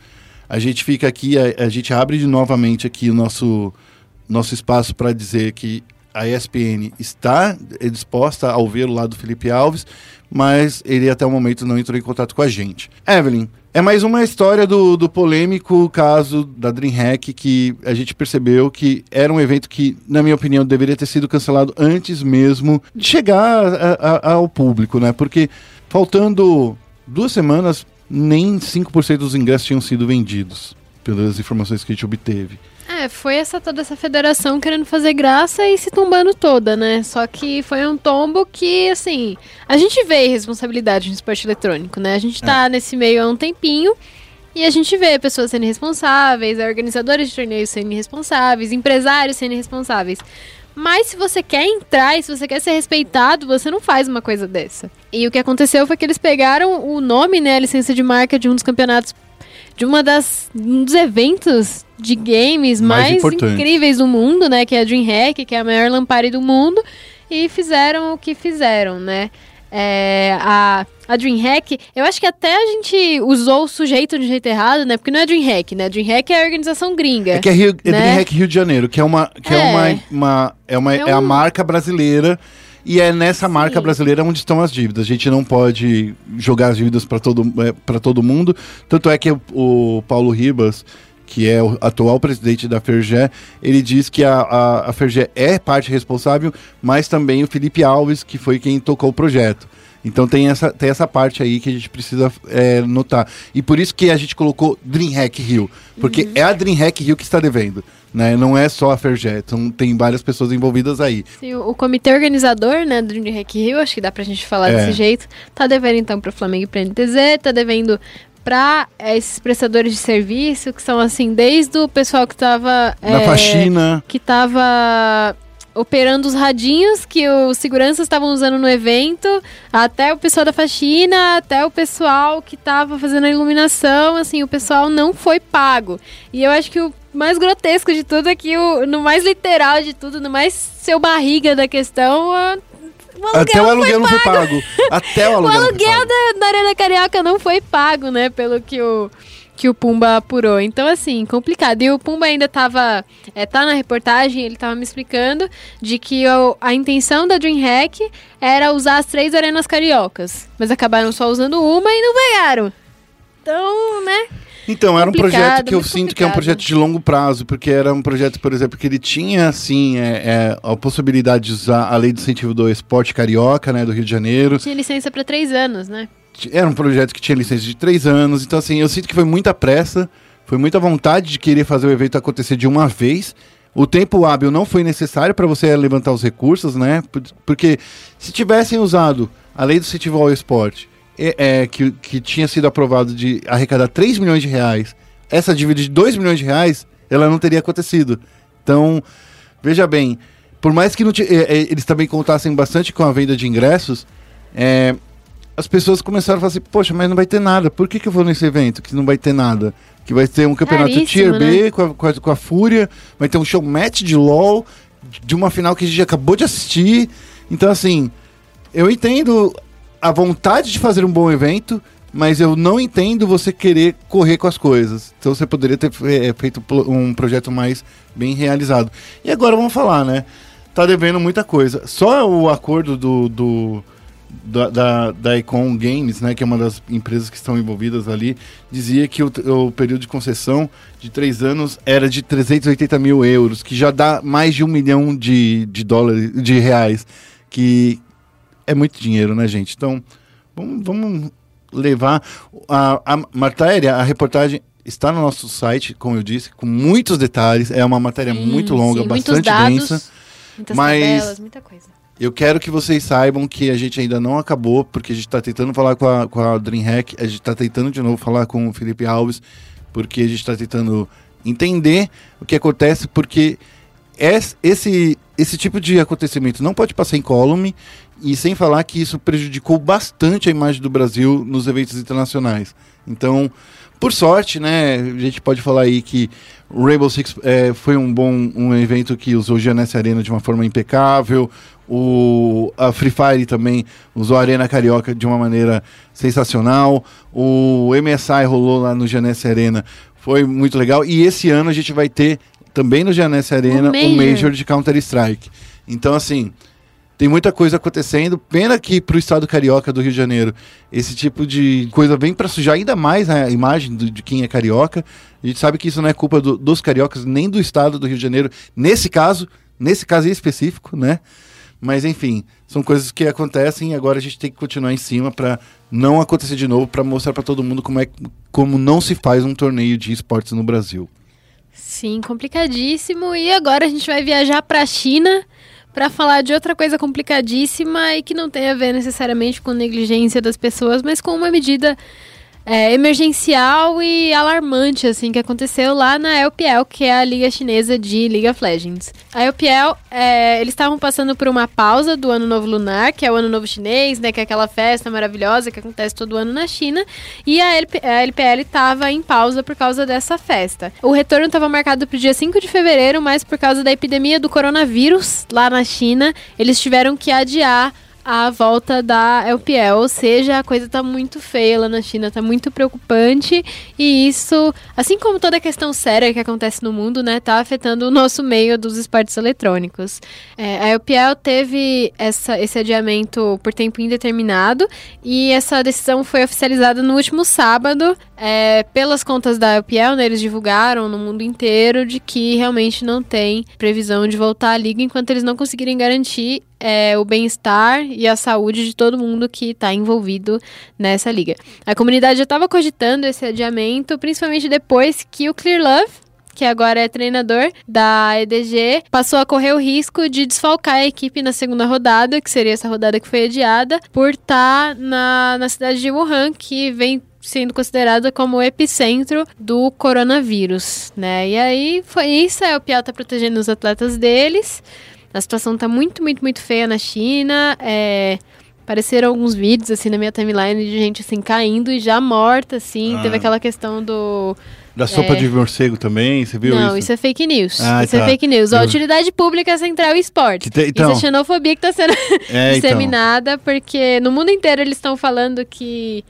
A gente fica aqui, a, a gente abre de novamente aqui o nosso, nosso espaço para dizer que a ESPN está disposta a ouvir o lado do Felipe Alves, mas ele até o momento não entrou em contato com a gente. Evelyn, é mais uma história do, do polêmico caso da DreamHack que a gente percebeu que era um evento que, na minha opinião, deveria ter sido cancelado antes mesmo de chegar a, a, ao público, né? Porque faltando duas semanas, nem 5% dos ingressos tinham sido vendidos, pelas informações que a gente obteve. É, foi essa toda essa federação querendo fazer graça e se tombando toda, né? Só que foi um tombo que, assim, a gente vê responsabilidade no esporte eletrônico, né? A gente tá é. nesse meio há um tempinho e a gente vê pessoas sendo responsáveis, organizadores de torneios sendo responsáveis, empresários sendo responsáveis. Mas se você quer entrar e se você quer ser respeitado, você não faz uma coisa dessa. E o que aconteceu foi que eles pegaram o nome, né, a licença de marca de um dos campeonatos de uma das um dos eventos de games mais, mais incríveis do mundo, né? Que é a DreamHack, que é a maior lamparina do mundo. E fizeram o que fizeram, né? É, a, a DreamHack, eu acho que até a gente usou o sujeito de jeito errado, né? Porque não é DreamHack, né? DreamHack é a organização gringa. É que é, Rio, é né? DreamHack Rio de Janeiro, que é uma, que é, é uma, uma, é, uma, é, um... é a marca brasileira e é nessa Sim. marca brasileira onde estão as dívidas. A gente não pode jogar as dívidas para todo, é, todo mundo. Tanto é que o, o Paulo Ribas que é o atual presidente da Fergé, ele diz que a, a, a Fergé é parte responsável, mas também o Felipe Alves, que foi quem tocou o projeto. Então tem essa, tem essa parte aí que a gente precisa é, notar. E por isso que a gente colocou DreamHack Rio. Porque uhum. é a DreamHack Rio que está devendo. Né? Não é só a Ferjet, tem várias pessoas envolvidas aí. Sim, o, o comitê organizador, né, do DreamHack Rio, acho que dá pra gente falar é. desse jeito, tá devendo então pro Flamengo e pra NTZ, tá devendo para esses prestadores de serviço, que são assim, desde o pessoal que estava Na é, faxina. Que estava operando os radinhos que os seguranças estavam usando no evento, até o pessoal da faxina, até o pessoal que estava fazendo a iluminação, assim, o pessoal não foi pago. E eu acho que o mais grotesco de tudo é que o, no mais literal de tudo, no mais seu barriga da questão, o Até o aluguel não foi pago. Até o aluguel. O aluguel da, da Arena Carioca não foi pago, né? Pelo que o que o Pumba apurou. Então, assim, complicado. E o Pumba ainda tava. É, tá na reportagem, ele tava me explicando de que o, a intenção da DreamHack era usar as três arenas cariocas. Mas acabaram só usando uma e não pegaram. Então, né? Então, era um projeto que eu sinto complicado. que é um projeto de longo prazo, porque era um projeto, por exemplo, que ele tinha, assim, é, é, a possibilidade de usar a lei de incentivo do esporte carioca, né, do Rio de Janeiro. Tinha licença para três anos, né? Era um projeto que tinha licença de três anos, então, assim, eu sinto que foi muita pressa Foi muita vontade de querer fazer o evento acontecer de uma vez. O tempo hábil não foi necessário para você levantar os recursos, né? Por- Porque se tivessem usado a lei do incentivo esporte, é, é, que, que tinha sido aprovado de arrecadar 3 milhões de reais, essa dívida de 2 milhões de reais, ela não teria acontecido. Então, veja bem, por mais que ti- é, é, eles também contassem bastante com a venda de ingressos, é, as pessoas começaram a falar assim, poxa, mas não vai ter nada. Por que, que eu vou nesse evento que não vai ter nada? Que vai ter um campeonato Tier B com, a, com, a, com a Fúria, vai ter um show match de LoL, de uma final que a gente acabou de assistir. Então, assim, eu entendo a vontade de fazer um bom evento, mas eu não entendo você querer correr com as coisas. Então você poderia ter fe- feito um projeto mais bem realizado. E agora vamos falar, né? Tá devendo muita coisa. Só o acordo do, do- da, da, da Icon Games, né, que é uma das empresas que estão envolvidas ali, dizia que o, o período de concessão de três anos era de 380 mil euros, que já dá mais de um milhão de, de dólares, de reais, que é muito dinheiro, né, gente? Então, vamos, vamos levar. A, a matéria, a reportagem está no nosso site, como eu disse, com muitos detalhes. É uma matéria Sim, muito longa, sim, bastante dados, densa. Muitas Mas- tabelas, muita coisa. Eu quero que vocês saibam que a gente ainda não acabou, porque a gente está tentando falar com a, com a DreamHack, a gente está tentando de novo falar com o Felipe Alves, porque a gente está tentando entender o que acontece, porque es- esse, esse tipo de acontecimento não pode passar incólume, e sem falar que isso prejudicou bastante a imagem do Brasil nos eventos internacionais. Então, por sorte, né, a gente pode falar aí que o Rainbow Six eh, foi um bom um evento que usou o Gianesse Arena de uma forma impecável. O, a Free Fire também usou a Arena Carioca de uma maneira sensacional. O MSI rolou lá no Gianesse Arena, foi muito legal. E esse ano a gente vai ter também no Gianesse Arena o Major. Major de Counter-Strike. Então, assim, tem muita coisa acontecendo. Pena que pro estado carioca do Rio de Janeiro esse tipo de coisa vem para sujar ainda mais a imagem do- de quem é carioca. A gente sabe que isso não é culpa do- dos cariocas nem do estado do Rio de Janeiro. Nesse caso, nesse caso em específico, né? Mas enfim, são coisas que acontecem e agora a gente tem que continuar em cima para não acontecer de novo, para mostrar para todo mundo como é como não se faz um torneio de esportes no Brasil. Sim, complicadíssimo. E agora a gente vai viajar para a China para falar de outra coisa complicadíssima e que não tem a ver necessariamente com negligência das pessoas, mas com uma medida é, emergencial e alarmante, assim, que aconteceu lá na LPL, que é a Liga Chinesa de League of Legends. A LPL, é, eles estavam passando por uma pausa do Ano Novo Lunar, que é o Ano Novo Chinês, né, que é aquela festa maravilhosa que acontece todo ano na China, e a, LP, a LPL estava em pausa por causa dessa festa. O retorno estava marcado para o dia 5 de fevereiro, mas por causa da epidemia do coronavírus lá na China, eles tiveram que adiar a volta da LPL, ou seja, a coisa tá muito feia lá na China, tá muito preocupante. E isso, assim como toda questão séria que acontece no mundo, né, tá afetando o nosso meio dos esportes eletrônicos. É, a LPL teve essa, esse adiamento por tempo indeterminado e essa decisão foi oficializada no último sábado. É, pelas contas da LPL, né, eles divulgaram no mundo inteiro de que realmente não tem previsão de voltar à liga enquanto eles não conseguirem garantir é, o bem-estar e a saúde de todo mundo que está envolvido nessa liga. A comunidade já estava cogitando esse adiamento, principalmente depois que o Clear Love, que agora é treinador da EDG, passou a correr o risco de desfalcar a equipe na segunda rodada, que seria essa rodada que foi adiada, por estar na, na cidade de Wuhan, que vem sendo considerada como o epicentro do coronavírus, né? E aí foi isso, a LPL tá protegendo os atletas deles. A situação tá muito, muito, muito feia na China. É, apareceram alguns vídeos, assim, na minha timeline de gente, assim, caindo e já morta, assim. Ah. Teve aquela questão do... Da sopa É. de morcego também, você viu Não, isso? isso? é fake news. Ah, isso tá. é fake news. Eu- utilidade pública central e esporte. Te- então, Isso é xenofobia que tá sendo é, então. disseminada, porque no mundo inteiro eles estão falando que...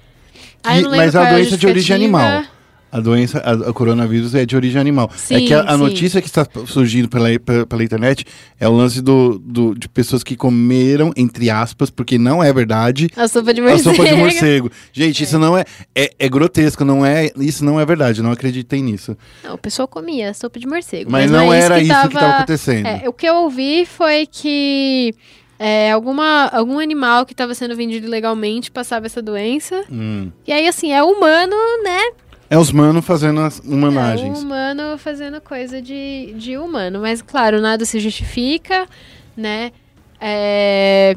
Ah, não lembro mas a qual é doença é de origem animal. A doença, a, a coronavírus é de origem animal. é Sim, que a, a notícia que está surgindo pela, pela, internet é o lance do, do- de pessoas que comeram, entre aspas, porque não é verdade, A sopa de a morcego. sopa de morcego. Gente, isso não é, é. É grotesco, não é. Isso não é verdade, não acreditem nisso. Não, o pessoal comia sopa de morcego. Mas, não, não, é era isso que estava acontecendo. É, o que eu ouvi foi que é, alguma, algum animal que estava sendo vendido ilegalmente passava essa doença. Hum. E aí, assim, é humano, né? É os manos fazendo as É humanagens. um humano fazendo coisa de, de humano. Mas, claro, nada se justifica, né? É,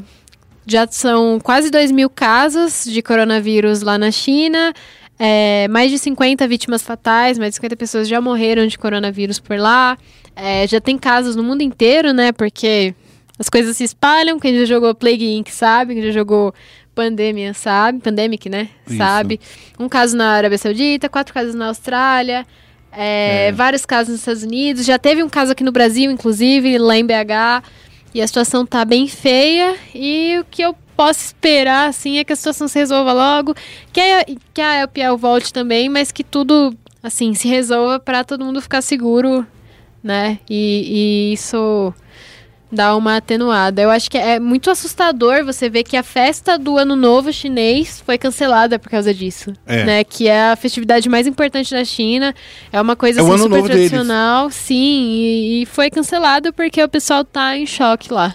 já são quase 2 mil casos de coronavírus lá na China. É, mais de 50 vítimas fatais, mais de 50 pessoas já morreram de coronavírus por lá. É, já tem casos no mundo inteiro, né? Porque as coisas se espalham. Quem já jogou Plague Inc. sabe, quem já jogou Pandemia sabe, Pandemic, né? Isso. Sabe. Um caso na Arábia Saudita, quatro casos na Austrália, é, É. vários casos nos Estados Unidos. Já teve um caso aqui no Brasil, inclusive, lá em BH. E a situação tá bem feia. E o que eu posso esperar, assim, é que a situação se resolva logo. Que a, que a ELPL volte também, mas que tudo, assim, se resolva para todo mundo ficar seguro, né? E, e isso dá uma atenuada. Eu acho que é muito assustador você ver que a festa do Ano Novo chinês foi cancelada por causa disso. É. Né? Que é a festividade mais importante da China. É uma coisa É assim, super Novo deles. tradicional. Sim, e, e foi cancelado porque o pessoal tá em choque lá.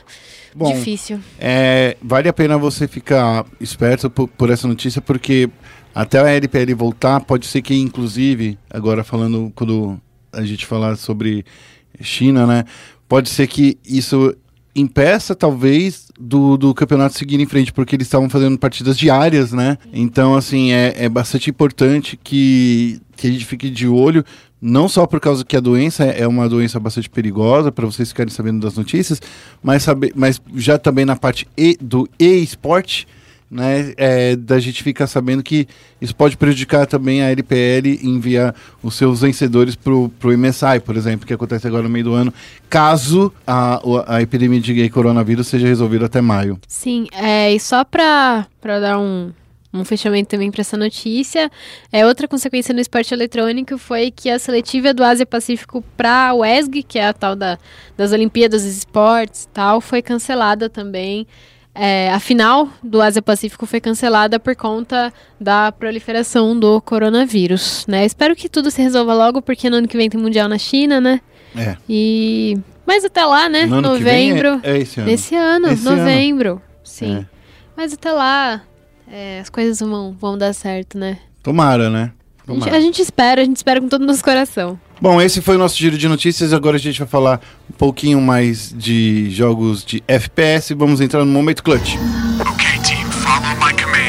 Bom, Difícil. É, vale a pena você ficar esperto por, por essa notícia, porque até a LPL voltar, pode ser que, inclusive, agora falando, quando a gente falar sobre China, né? Pode ser que isso impeça, talvez, do, do campeonato seguir em frente, porque eles estavam fazendo partidas diárias, né? Então, assim, é, é bastante importante que, que a gente fique de olho, não só por causa que a doença é uma doença bastante perigosa, para vocês ficarem sabendo das notícias, mas, saber, mas já também na parte e, do e-sport, né, é, da gente ficar sabendo que isso pode prejudicar também a LPL enviar os seus vencedores pro, pro MSI, por exemplo, que acontece agora no meio do ano, caso a, o- a epidemia de gay coronavírus seja resolvida até maio. Sim, é, e só pra dar um, um fechamento também pra essa notícia, é outra consequência no esporte eletrônico foi que a seletiva do Ásia Pacífico pra WESG, que é a tal da, das Olimpíadas dos Esportes tal, foi cancelada também. É, a final do Ásia Pacífico foi cancelada por conta da proliferação do coronavírus, né? Espero que tudo se resolva logo, porque no ano que vem tem Mundial na China, né? É. E... Mas até lá, né? No ano vem Novembro. é, é esse ano. Esse ano, Esse ano. novembro. Sim. É. Mas até lá, é, as coisas vão, vão dar certo, né? Tomara, né? A gente, a gente espera, a gente espera com todo o nosso coração. Bom, esse foi o nosso giro de notícias. Agora a gente vai falar um pouquinho mais de jogos de FPS. Vamos entrar no momento clutch. Okay, team, follow my command.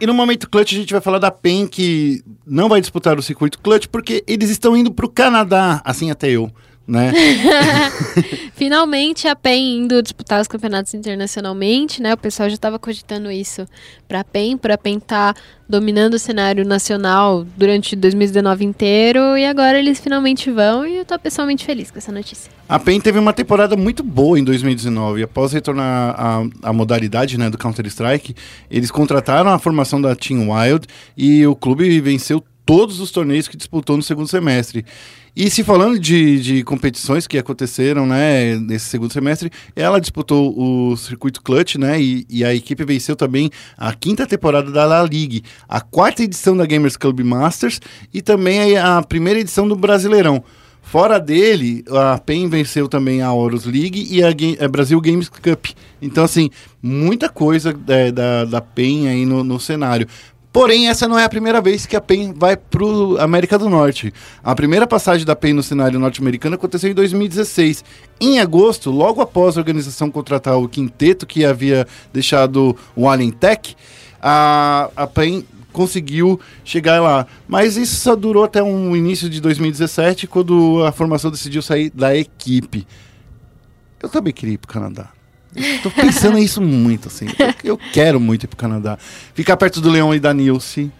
E no momento clutch a gente vai falar da PEN que não vai disputar o circuito clutch porque eles estão indo pro Canadá, assim até eu, né? Finalmente a PEN indo disputar os campeonatos internacionalmente, né? O pessoal já estava cogitando isso para a PEN, para a PEN estar dominando o cenário nacional durante 2019 inteiro e agora eles finalmente vão e eu tô pessoalmente feliz com essa notícia. A PEN teve uma temporada muito boa em 2019. Após retornar à, à modalidade né, do Counter-Strike, eles contrataram a formação da Team Wild e o clube venceu todos os torneios que disputou no segundo semestre. E se falando de, de competições que aconteceram né, nesse segundo semestre, ela disputou o circuito Clutch, né? E, e a equipe venceu também a quinta temporada da La Ligue, a quarta edição da Gamers Club Masters e também a, primeira edição do Brasileirão. Fora dele, a PEN venceu também a Horus League e a, a Brasil Games Cup. Então, assim, muita coisa é, da, da PEN aí no, no cenário. Porém, essa não é a primeira vez que a PEN vai pro América do Norte. A primeira passagem da PEN no cenário norte-americano aconteceu em 2016. Em agosto, logo após a organização contratar o quinteto que havia deixado o Alien Tech, a, a PEN conseguiu chegar lá. Mas isso só durou até o início de 2017, quando a formação decidiu sair da equipe. Eu também queria ir pro Canadá. Tô pensando nisso muito, assim. Eu, eu quero muito ir pro Canadá. Ficar perto do Leão e da Nilce,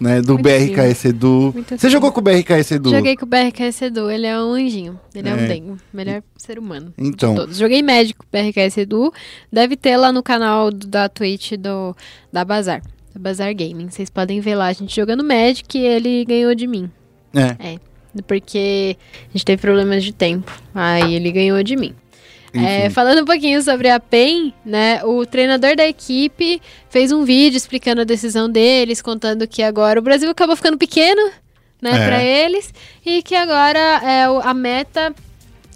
né? Do Muito BRKS Edu. Muito Você jogou com o BRKS Edu? Joguei com o BRKS Edu, ele é um anjinho. Ele é, É. um dengo. Melhor ser humano. Então. De todos. Joguei médico com o BRKS Edu. Deve ter lá no canal do- da Twitch do, da Bazar. Da Bazar Gaming. Vocês podem ver lá a gente jogando Magic e ele ganhou de mim. É. Porque a gente teve problemas de tempo. Aí ele ganhou de mim. É, falando um pouquinho sobre a PEN, né? O treinador da equipe fez um vídeo explicando a decisão deles, contando que agora o Brasil acabou ficando pequeno, né, É. pra eles, e que agora é, a meta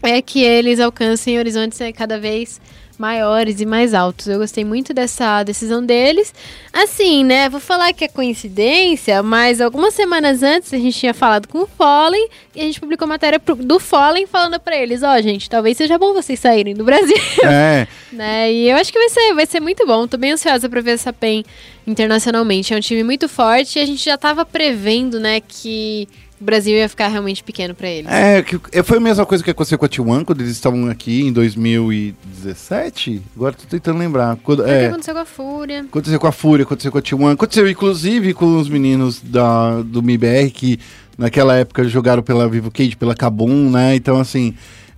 é que eles alcancem horizontes cada vez maiores e mais altos. Eu gostei muito dessa decisão deles. Assim, né? Vou falar que é coincidência, mas algumas semanas antes a gente tinha falado com o Fallen e a gente publicou matéria do Fallen falando pra eles: ó, gente, talvez seja bom vocês saírem do Brasil. É, né? E eu acho que vai ser, vai ser muito bom. Tô bem ansiosa pra ver essa PEN internacionalmente. É um time muito forte e a gente já tava prevendo, né, que o Brasil ia ficar realmente pequeno pra eles. é, que, é, foi a mesma coisa que aconteceu com a T1 quando eles estavam aqui em 2017. Agora tô tentando lembrar. Quando, Foi o que é, aconteceu com a Fúria. Aconteceu com a Fúria, aconteceu com a T1, aconteceu inclusive com os meninos da, do MIBR que naquela época jogaram pela Vivo Cage, pela Kabum, né? Então, assim,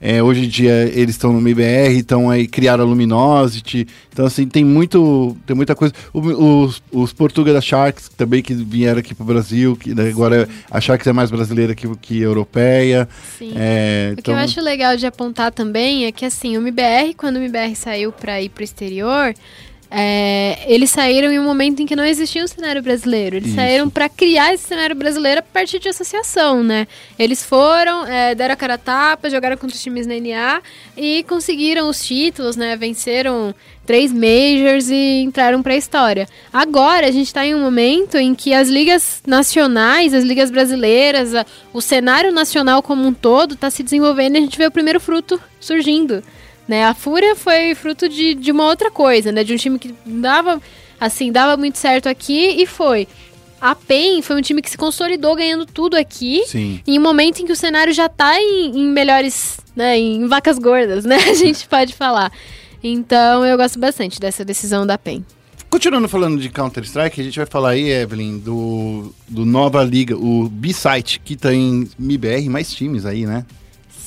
é, hoje em dia eles estão no MIBR, então aí criaram a Luminosity. Então, assim, tem muito, tem muita coisa. O- os, os Portuga da Sharks também que vieram aqui pro Brasil, que né, agora a Sharks é mais brasileira que, que europeia. Sim. É, O que eu acho legal de apontar também é que, assim, o MBR, quando o MBR saiu pra ir pro exterior, é, eles saíram em um momento em que não existia um cenário brasileiro. Eles Isso. saíram pra criar esse cenário brasileiro a partir de associação, né? Eles foram, é, deram a cara a tapa, jogaram contra os times na NA e conseguiram os títulos, né? Venceram três majors e entraram pra história. Agora a gente tá em um momento em que as ligas nacionais, as ligas brasileiras, a- o cenário nacional como um todo tá se desenvolvendo e a gente vê o primeiro fruto surgindo. Né? A Fúria foi fruto de, de uma outra coisa, né? De um time que dava, assim, dava muito certo aqui e foi. A PEN foi um time que se consolidou ganhando tudo aqui. Sim. Em um momento em que o cenário já tá em, em melhores, né, em vacas gordas, né? A gente pode falar. Então eu gosto bastante dessa decisão da PEN. Continuando falando de Counter-Strike, a gente vai falar aí, Evelyn, do, do nova liga, o B-Site, que tem MIBR mais times aí, né?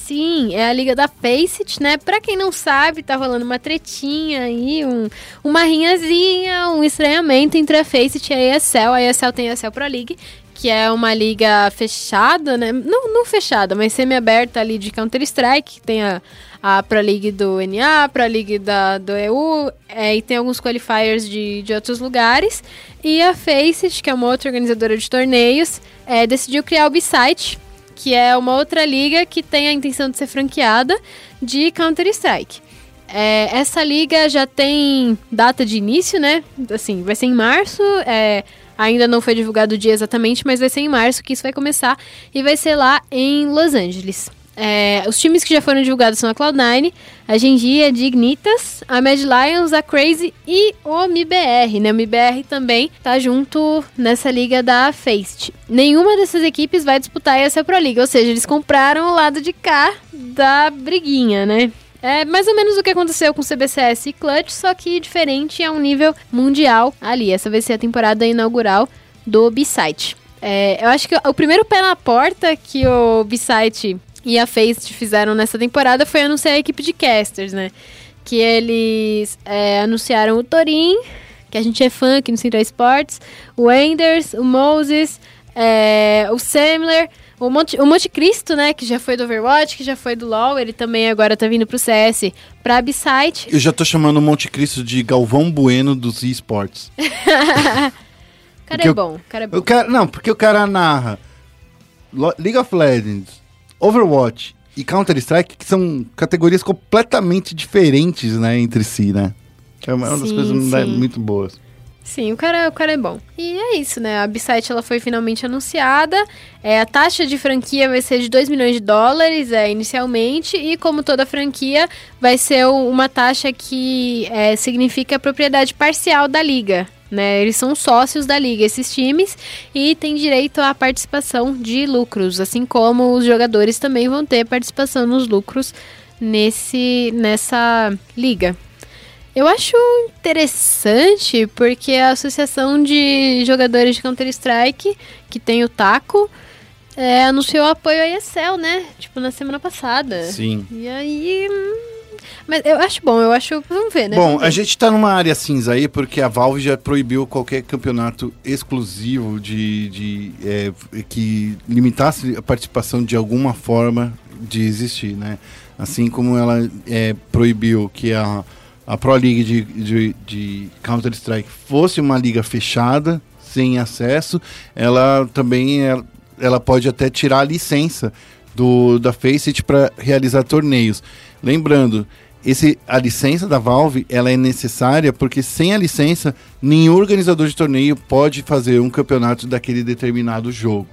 Sim, é a liga da Faceit, né? Pra quem não sabe, tá rolando uma tretinha aí, um, uma rinhazinha, um estranhamento entre a Faceit e a ESL. A ESL tem a ESL Pro League, que é uma liga fechada, né? Não, não fechada, mas semi-aberta ali de Counter-Strike. Tem a, a Pro League do NA, a Pro League da, do EU, é, e tem alguns qualifiers de, de outros lugares. E a Faceit, que é uma outra organizadora de torneios, é, decidiu criar o B-Site, que é uma outra liga que tem a intenção de ser franqueada de Counter-Strike. É, essa liga já tem data de início, né? Assim, vai ser em março. é, ainda não foi divulgado o dia exatamente, mas vai ser em março que isso vai começar. E vai ser lá em Los Angeles. É, os times que já foram divulgados são a Cloud9, a Genji, a Dignitas, a Mad Lions, a Crazy e o MIBR, né? O MIBR também tá junto nessa liga da Faceit. Nenhuma dessas equipes vai disputar essa Pro League, ou seja, eles compraram o lado de cá da briguinha, né? É mais ou menos o que aconteceu com CBCS e Clutch, só que diferente a um nível mundial ali. Essa vai ser a temporada inaugural do B-Site. É, eu acho que o primeiro pé na porta que o B-Site e a Faceit fizeram nessa temporada foi anunciar a equipe de casters, né? Que eles é, anunciaram o Torin, que a gente é fã aqui no Central Sports, o Enders, o Moses, é, o Semler, o Monte, o Monte Cristo, né? Que já foi do Overwatch, que já foi do LoL, ele também agora tá vindo pro CS pra B-Site. Eu já tô chamando o Monte Cristo de Galvão Bueno dos esportes. Cara é bom, o cara é bom. O cara, não, porque o cara narra League of Legends, Overwatch e Counter-Strike, que são categorias completamente diferentes, né, entre si, né? É uma das Sim, coisas né, muito boas. Sim, o cara, o cara é bom. E é isso, né? A B-Site ela foi finalmente anunciada. É, a taxa de franquia vai ser de 2 milhões de dólares é, inicialmente. E como toda franquia, vai ser uma taxa que é, significa propriedade parcial da liga. Né? Eles são sócios da liga, esses times, e têm direito à participação de lucros, assim como os jogadores também vão ter participação nos lucros nesse, nessa liga. Eu acho interessante porque a Associação de Jogadores de Counter-Strike, que tem o Taco, é, anunciou apoio à ESL, né? Tipo, na semana passada. Sim. E aí. Mas eu acho bom, eu acho. Vamos ver, né? Bom, Vamos a ver. gente tá numa área cinza aí, porque a Valve já proibiu qualquer campeonato exclusivo de, de é, que limitasse a participação de alguma forma de existir, né? Assim como ela é, proibiu que a, a Pro League de, de, de Counter-Strike fosse uma liga fechada, sem acesso, ela também ela, ela pode até tirar a licença do, da Faceit para realizar torneios. Lembrando, esse, a licença da Valve ela é necessária porque sem a licença, nenhum organizador de torneio pode fazer um campeonato daquele determinado jogo.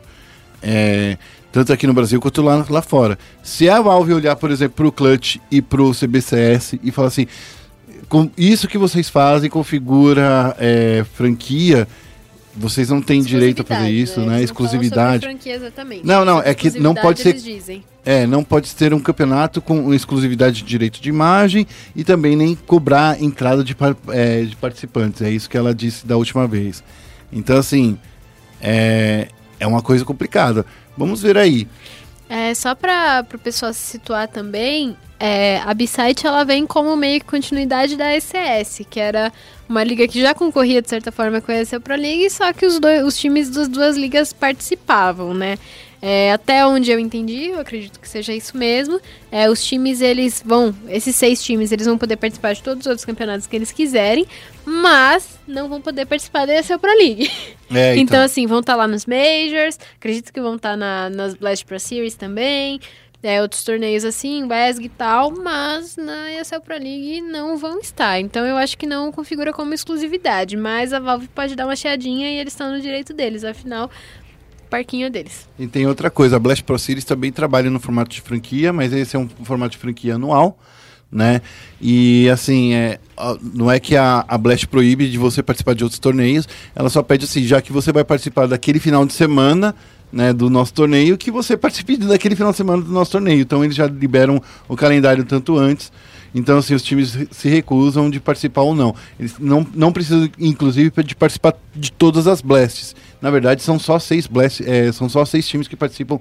É, tanto aqui no Brasil quanto lá, lá fora. Se a Valve olhar, por exemplo, para o Clutch e para o CBCS e falar assim, com isso que vocês fazem configura é, franquia, vocês não têm direito a fazer isso, né? Eles não falam Exclusividade. franquia exatamente. Não, não, é que não pode ser- dizem. É, não pode ter um campeonato com exclusividade de direito de imagem e também nem cobrar entrada de, par- é, de participantes. É isso que ela disse da última vez. Então, assim, é, é uma coisa complicada. Vamos ver aí. É, só para o pessoal se situar também, é, a B-Site ela vem como meio que continuidade da ECS, que era uma liga que já concorria de certa forma com a ESL Pro League, só que os, dois, os times das duas ligas participavam, né? É, até onde eu entendi, eu acredito que seja isso mesmo. É, os times, eles vão, esses seis times, eles vão poder participar de todos os outros campeonatos que eles quiserem, mas não vão poder participar da ESL Pro League. É, Então, assim, vão estar lá nos Majors, acredito que vão estar na, nas Blast Pro Series também, é, outros torneios assim, WESG e tal, mas na ESL Pro League não vão estar. Então eu acho que não configura como exclusividade, mas a Valve pode dar uma chiadinha e eles estão no direito deles, afinal, parquinho deles. E tem outra coisa, a Blast Pro Series também trabalha no formato de franquia, mas esse é um formato de franquia anual, né? E assim, é, não é que a, a Blast proíbe de você participar de outros torneios, ela só pede assim, já que você vai participar daquele final de semana, né, do nosso torneio, que você participe daquele final de semana do nosso torneio. Então eles já liberam o calendário tanto antes. Então, assim, os times se recusam de participar ou não. Eles não, não precisam, inclusive, de participar de todas as blasts. Na verdade, são só seis blasts, é, são só seis times que participam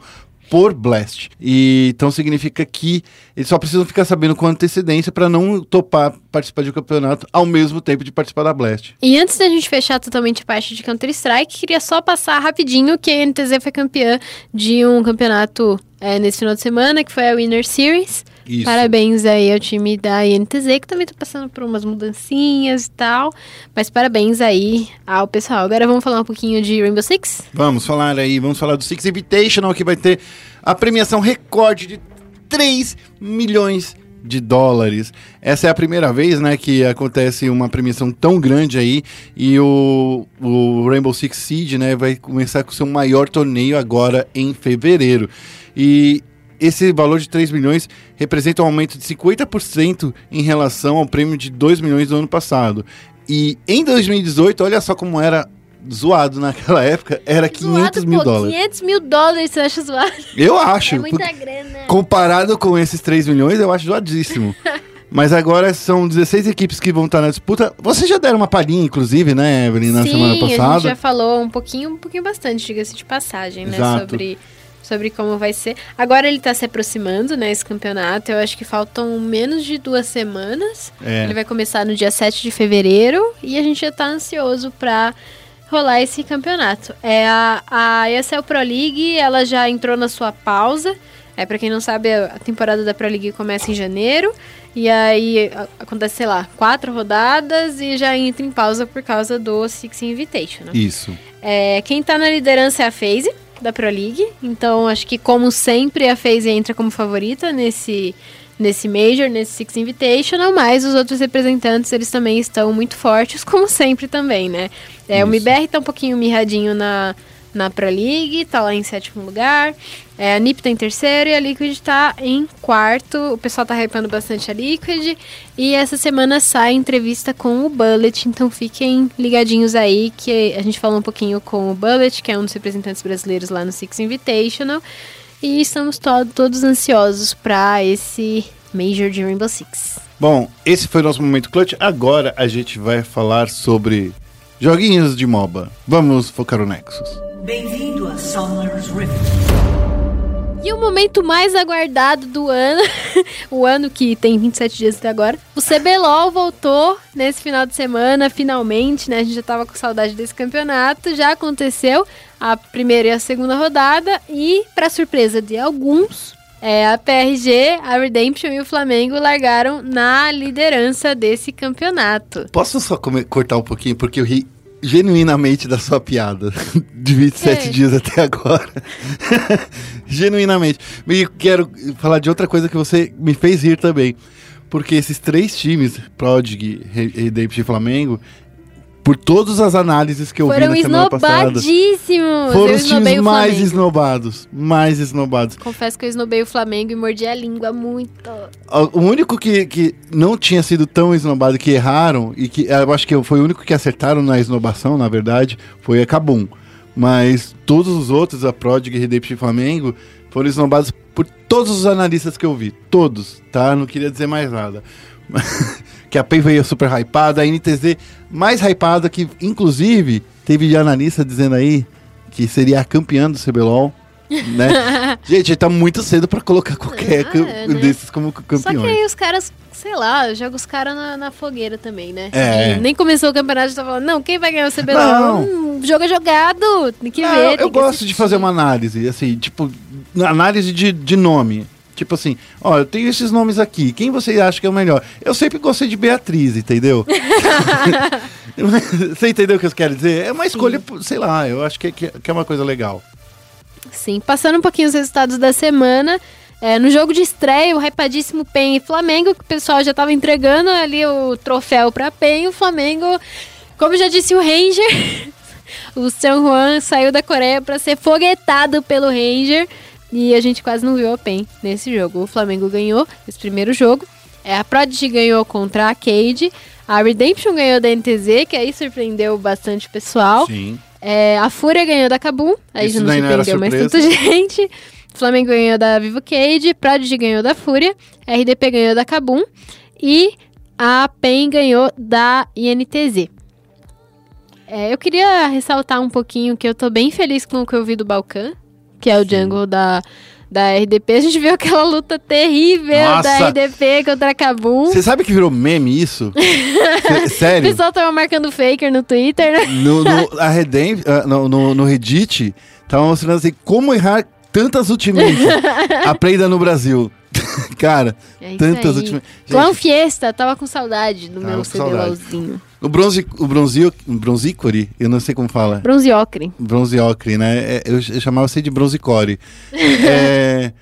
por blast. E então significa que eles só precisam ficar sabendo com antecedência para não topar participar de um campeonato ao mesmo tempo de participar da blast. E antes da gente fechar totalmente a parte de Counter-Strike, queria só passar rapidinho que a NTZ foi campeã de um campeonato é, nesse final de semana, que foi a Winner Series. Isso. Parabéns aí ao time da INTZ, que também tá passando por umas mudancinhas e tal. Mas parabéns aí ao pessoal. Agora vamos falar um pouquinho de Rainbow Six? Vamos falar aí, vamos falar do Six Invitational, que vai ter a premiação recorde de 3 milhões de dólares. Essa é a primeira vez, né, que acontece uma premiação tão grande aí e o, o Rainbow Six Siege, né, vai começar com seu maior torneio agora em fevereiro. E esse valor de 3 milhões representa um aumento de 50% em relação ao prêmio de 2 milhões do ano passado. E em 2018, olha só como era zoado naquela época, era 500 Zoado, mil pô, dólares. 500 mil dólares, você acha zoado? Eu acho. É muita grana. comparado com esses 3 milhões, eu acho zoadíssimo. Mas agora são 16 equipes que vão estar na disputa. Vocês já deram uma palhinha, inclusive, né, Evelyn, na Sim, semana a gente passada. já falou um pouquinho, um pouquinho bastante, diga-se de passagem, né? Exato. Sobre, sobre como vai ser. Agora ele tá se aproximando, né, esse campeonato. Eu acho que faltam menos de duas semanas. É. Ele vai começar no dia 7 de fevereiro e a gente já tá ansioso pra rolar esse campeonato. É a, a ESL Pro League, ela já entrou na sua pausa. É, para quem não sabe, a temporada da Pro League começa em janeiro. E aí acontece, sei lá, quatro rodadas e já entra em pausa por causa do Six Invitation. Isso. É, quem tá na liderança é a FaZe, da Pro League. Então, acho que, como sempre, a FaZe entra como favorita nesse, nesse Major, nesse Six Invitational, mas os outros representantes, eles também estão muito fortes, como sempre também, né? É, o. MIBR tá um pouquinho mirradinho na, na Pro League, tá lá em sétimo lugar. É, a NiP tá em terceiro e a Liquid tá em quarto. O pessoal tá hypando bastante a Liquid. E essa semana sai entrevista com o Bullet, então fiquem ligadinhos aí que a gente falou um pouquinho com o Bullet, que é um dos representantes brasileiros lá no Six Invitational. E estamos to todos ansiosos para esse Major de Rainbow Six. Bom, esse foi o nosso momento clutch. Agora a gente vai falar sobre joguinhos de MOBA. Vamos focar no Nexus. Bem-vindo a Summer's Rift. E o momento mais aguardado do ano, o ano que tem 27 dias até agora, o CBLOL voltou nesse final de semana, finalmente, né? A gente já tava com saudade desse campeonato, já aconteceu a primeira e a segunda rodada e, para surpresa de alguns, é, a PRG, a Redemption e o Flamengo largaram na liderança desse campeonato. Posso só come- cortar um pouquinho? Porque eu ri genuinamente da sua piada. De 27 É. dias até agora. genuinamente. E quero falar de outra coisa que você me fez rir também. porque esses três times, Prodigy, Re- Redemption e Flamengo, por todas as análises que eu vi Foram na semana passada, esnobadíssimos. foram os times mais esnobados. Mais esnobados. Confesso que eu esnobei o Flamengo e mordi a língua muito. O único que, que não tinha sido tão esnobado que erraram, e que eu acho que foi o único que acertaram na esnobação, na verdade, foi a Cabum. Mas todos os outros, a Prodigy, Redemption e Flamengo, foram esnobados por todos os analistas que eu vi. Todos, tá? Não queria dizer mais nada. que a PEN veio super hypada, a NTZ mais hypada, que inclusive teve analista dizendo aí que seria a campeã do CBLOL. Né? Gente, tá muito cedo pra colocar qualquer Ah, é, né? desses como Só que aí os caras, sei lá, joga os caras na, na fogueira também, né? É. Nem começou o campeonato e tá falando, não, quem vai ganhar o CBLOL? Não. Hum, jogo é jogado, tem que Não, ver. eu tem que gosto assistir. de fazer uma análise, assim, tipo, análise de, de nome. Tipo assim, ó, eu tenho esses nomes aqui, quem você acha que é o melhor? Eu sempre gostei de Beatriz, entendeu? você entendeu o que eu quero dizer? É uma escolha, sei lá, eu acho que, que, que é uma coisa legal. Sim, passando um pouquinho os resultados da semana. é, no jogo de estreia, o hypadíssimo PEN e Flamengo, que o pessoal já tava entregando ali o troféu pra PEN. O Flamengo, como já disse o Ranger, o São Juan saiu da Coreia pra ser foguetado pelo Ranger. E a gente quase não viu a PEN nesse jogo. O Flamengo ganhou esse primeiro jogo. É, a Prodigy ganhou contra a Cade. A Redemption ganhou da NTZ, que aí surpreendeu bastante o pessoal. Sim. É, a Fúria ganhou da Kabum, aí Isso já não surpreendeu mais tanta gente. O Flamengo ganhou da Vivo Cage, Prodigy ganhou da Fúria, RDP ganhou da Kabum e a PEN ganhou da INTZ. É, eu queria ressaltar um pouquinho que eu tô bem feliz com o que eu vi do Balkan, que é o jungle da, da RDP. A gente viu aquela luta terrível Nossa! da RDP contra a Kabum. Você sabe que virou meme isso? Sé- O Sério? pessoal tava marcando Faker no Twitter, né? No, no, a Redem, ah, no, no, no Reddit, tava mostrando assim, como errar tantas ultimates. Aprenda no Brasil. Cara, É tantas aí. ultimates. Clown Fiesta, tava com saudade do Tava meu saudade. O bronze, o bronze, bronzícore, eu não sei como fala. Bronzeocre. Bronzeocre, né? É, Eu, eu chamava você de bronzecore. é,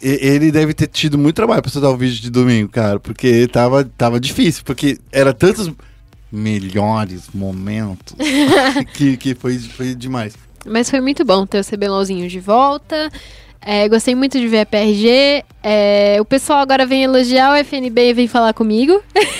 ele deve ter tido muito trabalho pra soltar o vídeo de domingo, cara, porque tava, tava difícil, porque era tantos melhores momentos que, que foi, foi demais. Mas foi muito bom ter o CBLOLzinho de volta. É, gostei muito de ver a PRG. É, o pessoal agora vem elogiar o FNB e vem falar comigo.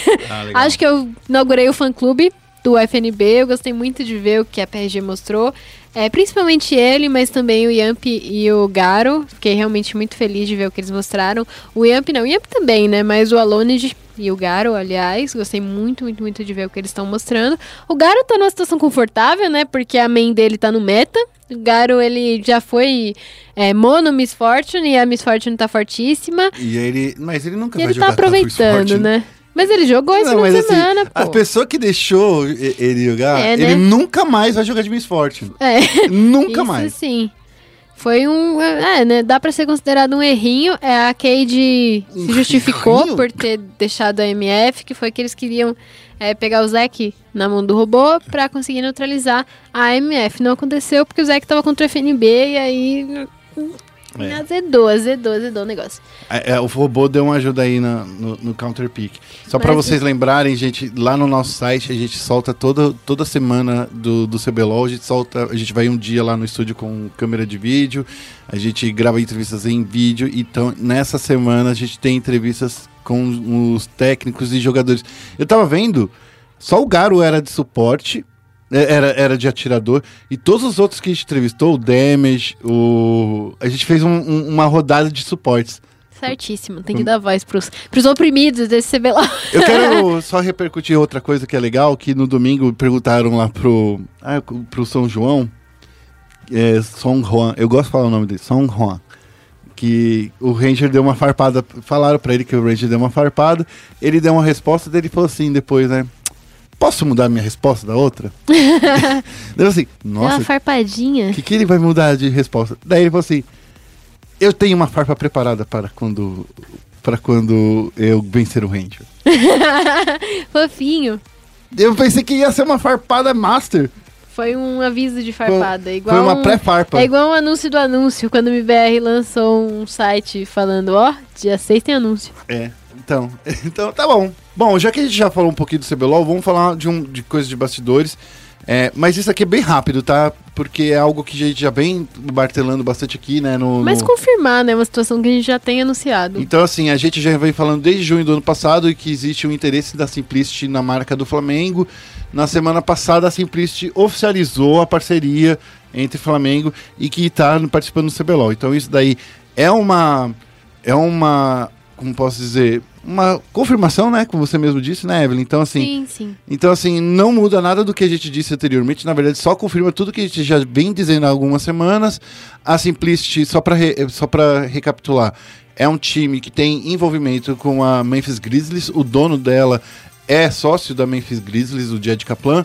Ah, Acho que eu inaugurei o fã-clube do FNB. Eu gostei muito de ver o que a PRG mostrou. É, principalmente ele, mas também o Yamp e o Garo. Fiquei realmente muito feliz de ver o que eles mostraram. O Yamp não, o Yamp também, né? Mas o Alonid e o Garo, aliás, gostei muito, muito, muito de ver o que eles estão mostrando. O Garo tá numa situação confortável, né? Porque a main dele tá no meta. O Garo, ele já foi é, mono Miss Fortune e a Miss Fortune tá fortíssima. E ele, mas ele nunca E vai ele tá jogar tanto aproveitando, né? Mas ele jogou esse Não, assim, semana, a pô. pessoa que deixou ele jogar, É, né? ele nunca mais vai jogar de Miss Fortune. É. Nunca Isso mais. sim. Foi um. É, né? Dá pra ser considerado um errinho. É, a Cade Um se justificou errinho? por ter deixado a MF, que foi que eles queriam é, pegar o Zack na mão do robô pra conseguir neutralizar a MF. Não aconteceu porque o Zack tava contra o FNB e aí. É. Azedou, azedou, azedou o negócio. É, é, o robô deu uma ajuda aí na- no, no Counter Pick. Só pra Mas- vocês lembrarem, gente, lá no nosso site a gente solta toda, toda semana do, do CBLOL, a gente solta, a gente vai um dia lá no estúdio com câmera de vídeo, a gente grava entrevistas em vídeo, então nessa semana a gente tem entrevistas com os técnicos e jogadores. Eu tava vendo, só o Garo era de suporte, era, era de atirador, e todos os outros que a gente entrevistou, o Damage, o... a gente fez um- um- uma rodada de suportes. Certíssimo. Tem que dar voz pros, pros oprimidos desse CBLOL. Eu quero só repercutir outra coisa que é legal, que no domingo perguntaram lá pro, ah, pro São João, é, Song Juan, eu gosto de falar o nome dele, Song Juan, que o Ranger deu uma farpada, falaram pra ele que o Ranger deu uma farpada, ele deu uma resposta, daí ele falou assim depois, né, posso mudar minha resposta da outra? Deu assim, Deu uma nossa, farpadinha. o que, que ele vai mudar de resposta? Daí ele falou assim: Eu tenho uma farpa preparada para quando. para quando eu vencer o Ranger. Fofinho. Eu pensei que ia ser uma farpada master. Foi um aviso de farpada. Foi- igual foi uma um- pré-farpa. É igual um anúncio do anúncio, quando o MBR lançou um site falando, ó, dia 6 tem anúncio. É. Então, então tá bom. Bom, já que a gente já falou um pouquinho do CBLOL, vamos falar de, um, de coisas de bastidores. É, mas isso aqui é bem rápido, tá? Porque é algo que a gente já vem martelando bastante aqui, né? No, Mas no- confirmar, né? Uma situação que a gente já tem anunciado. Então, assim, a gente já vem falando desde junho do ano passado e que existe um interesse da Simplicity na marca do Flamengo. Na semana passada, a Simplicity oficializou a parceria entre Flamengo e que está participando do CBLOL. Então, isso daí é uma. É uma. Como posso dizer? Uma confirmação, né? Como você mesmo disse, né, Evelyn? Então, assim. Sim, sim. Então, assim, não muda nada do que a gente disse anteriormente. Na verdade, só confirma tudo que a gente já vem dizendo há algumas semanas. A Simplicity, só para só pra recapitular, é um time que tem envolvimento com a Memphis Grizzlies. O dono dela é sócio da Memphis Grizzlies, o Jed Kaplan.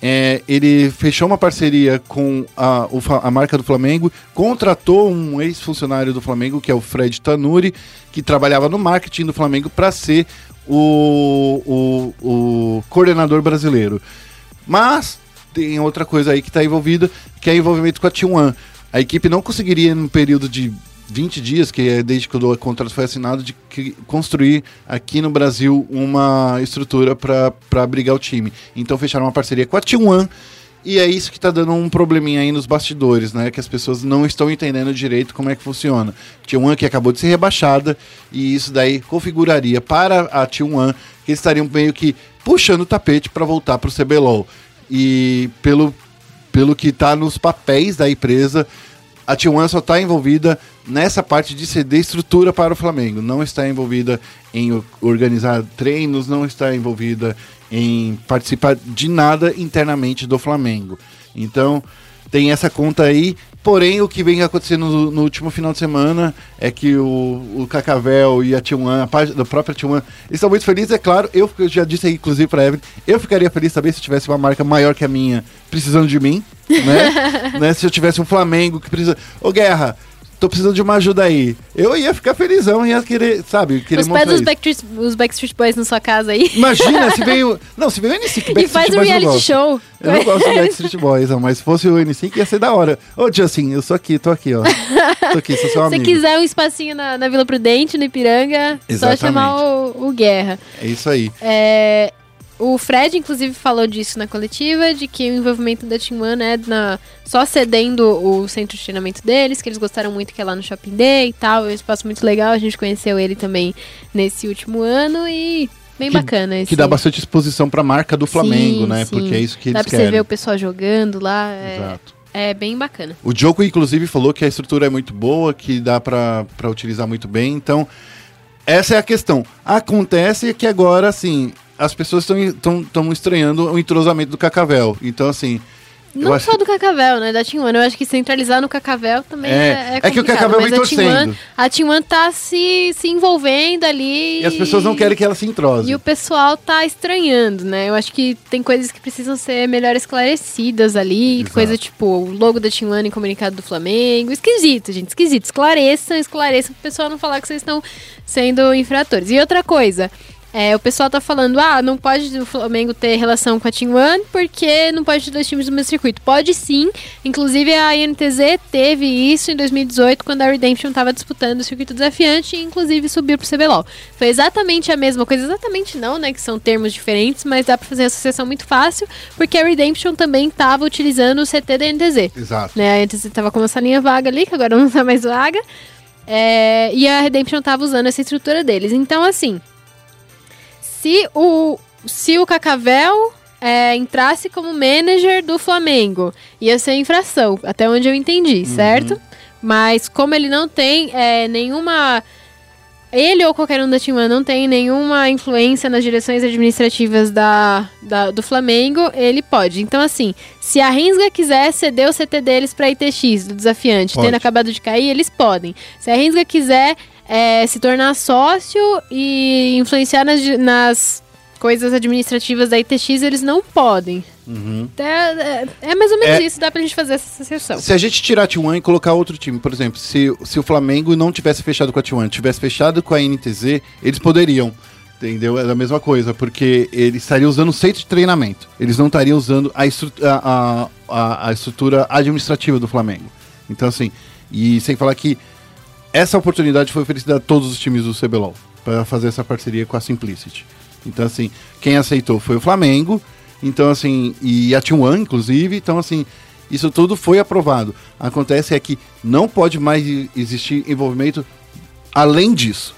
É, ele fechou uma parceria com a, a marca do Flamengo, contratou um ex-funcionário do Flamengo, que é o Fred Tanuri, que trabalhava no marketing do Flamengo, para ser o, o, o coordenador brasileiro. Mas tem outra coisa aí que está envolvida, que é envolvimento com a T1. A equipe não conseguiria, no período de 20 dias, que é desde que o contrato foi assinado, de construir aqui no Brasil uma estrutura para abrigar o time. Então fecharam uma parceria com a T1. E é isso que está dando um probleminha aí nos bastidores, né? Que as pessoas não estão entendendo direito como é que funciona. T1 que acabou de ser rebaixada e isso daí configuraria para a T1 que eles estariam meio que puxando o tapete para voltar para o CBLOL. E pelo, pelo que está nos papéis da empresa, a T1 só está envolvida nessa parte de ceder estrutura para o Flamengo. Não está envolvida em organizar treinos, não está envolvida em participar de nada internamente do Flamengo. Então, tem essa conta aí. Porém, o que vem acontecendo no, no último final de semana é que o, o Cacavel e a T1, a página da própria T1, eles estão muito felizes, é claro. Eu, eu já disse aí, inclusive, para Evelyn, eu ficaria feliz também se tivesse uma marca maior que a minha precisando de mim, né? né? Se eu tivesse um Flamengo que precisa. Ô, Guerra, tô precisando de uma ajuda aí. Eu ia ficar felizão, ia querer, sabe, querer Os pés dos. Backstreet, os Backstreet Boys na sua casa aí. Imagina se veio. Não, se veio o NSYNC, e Backstreet faz um Boys eu reality show. Eu não gosto do Backstreet Boys, não, mas se fosse o NSYNC ia ser da hora. Ô, assim, eu sou aqui, tô aqui, ó. Tô aqui, sou seu Se amigo. quiser um espacinho na, na Vila Prudente, no Ipiranga, Exatamente. só chamar o, o Guerra. É isso aí. É, o Fred, inclusive, falou disso na coletiva, de que o envolvimento da Team One é na, só cedendo o centro de treinamento deles, que eles gostaram muito que é lá no Shopping Day e tal, é um espaço muito legal, a gente conheceu ele também nesse último ano e bem Que- bacana. Que esse- dá bastante exposição pra marca do Flamengo, Sim, né? sim. Porque é isso que Dá eles pra você ver querem. o pessoal jogando lá, é, Exato. é bem bacana. O Diogo, inclusive, falou que a estrutura é muito boa, que dá pra utilizar muito bem. Então, essa é a questão. Acontece que agora, assim, as pessoas estão estranhando o entrosamento do Cacavel. Então, assim. Não acho só do Cacavel, né? Da Team One. Eu acho que centralizar no Cacavel também É, é, é, é que o Cacavel vem torcendo. a Team One tá se, se envolvendo ali. E as pessoas não querem que ela se entrose. E o pessoal tá estranhando, né? Eu acho que tem coisas que precisam ser melhor esclarecidas ali. Exato. Coisa tipo o logo da Team One em comunicado do Flamengo. Esquisito, gente. Esquisito. Esclareçam, esclareçam pro pessoal não falar que vocês estão sendo infratores. E outra coisa. É, o pessoal tá falando, ah, não pode o Flamengo ter relação com a Team One porque não pode ter dois times no mesmo circuito. Pode sim. Inclusive a INTZ teve isso em 2018 quando a Redemption tava disputando o circuito desafiante e inclusive subiu pro CBLOL. Foi exatamente a mesma coisa, exatamente não, né, que são termos diferentes, mas dá pra fazer a associação muito fácil, porque a Redemption também tava utilizando o CT da INTZ. Exato. Né, a INTZ tava com uma salinha vaga ali, que agora não tá mais vaga. É, e a Redemption tava usando essa estrutura deles. Então, assim, se o, se o Cacavel é, entrasse como manager do Flamengo, ia ser infração, até onde eu entendi, certo? Mas como ele não tem é, nenhuma. Ele ou qualquer um da One não tem nenhuma influência nas direções administrativas da, da- do Flamengo, ele pode. Então, assim, se a Rensga quiser ceder o CT deles pra ITX, do desafiante, Pode. tendo acabado de cair, eles podem. Se a Rensga quiser é, se tornar sócio e influenciar nas, nas coisas administrativas da ITX, eles não podem. É, é- é mais ou menos É. isso, dá pra gente fazer essa associação. Se a gente tirar a T1 e colocar outro time, por exemplo, se, se o Flamengo não tivesse fechado com a T1, tivesse fechado com a NTZ, eles poderiam. Entendeu? É a mesma coisa, porque eles estariam usando o centro de treinamento. Eles não estariam usando a, estru- a, a- a estrutura administrativa do Flamengo. Então, assim, e sem falar que essa oportunidade foi oferecida a todos os times do CBLOL. para fazer essa parceria com a Simplicity. Então, assim, quem aceitou foi o Flamengo, então, assim, e a T1, inclusive, então, assim, isso tudo foi aprovado. Acontece é que não pode mais existir envolvimento além disso.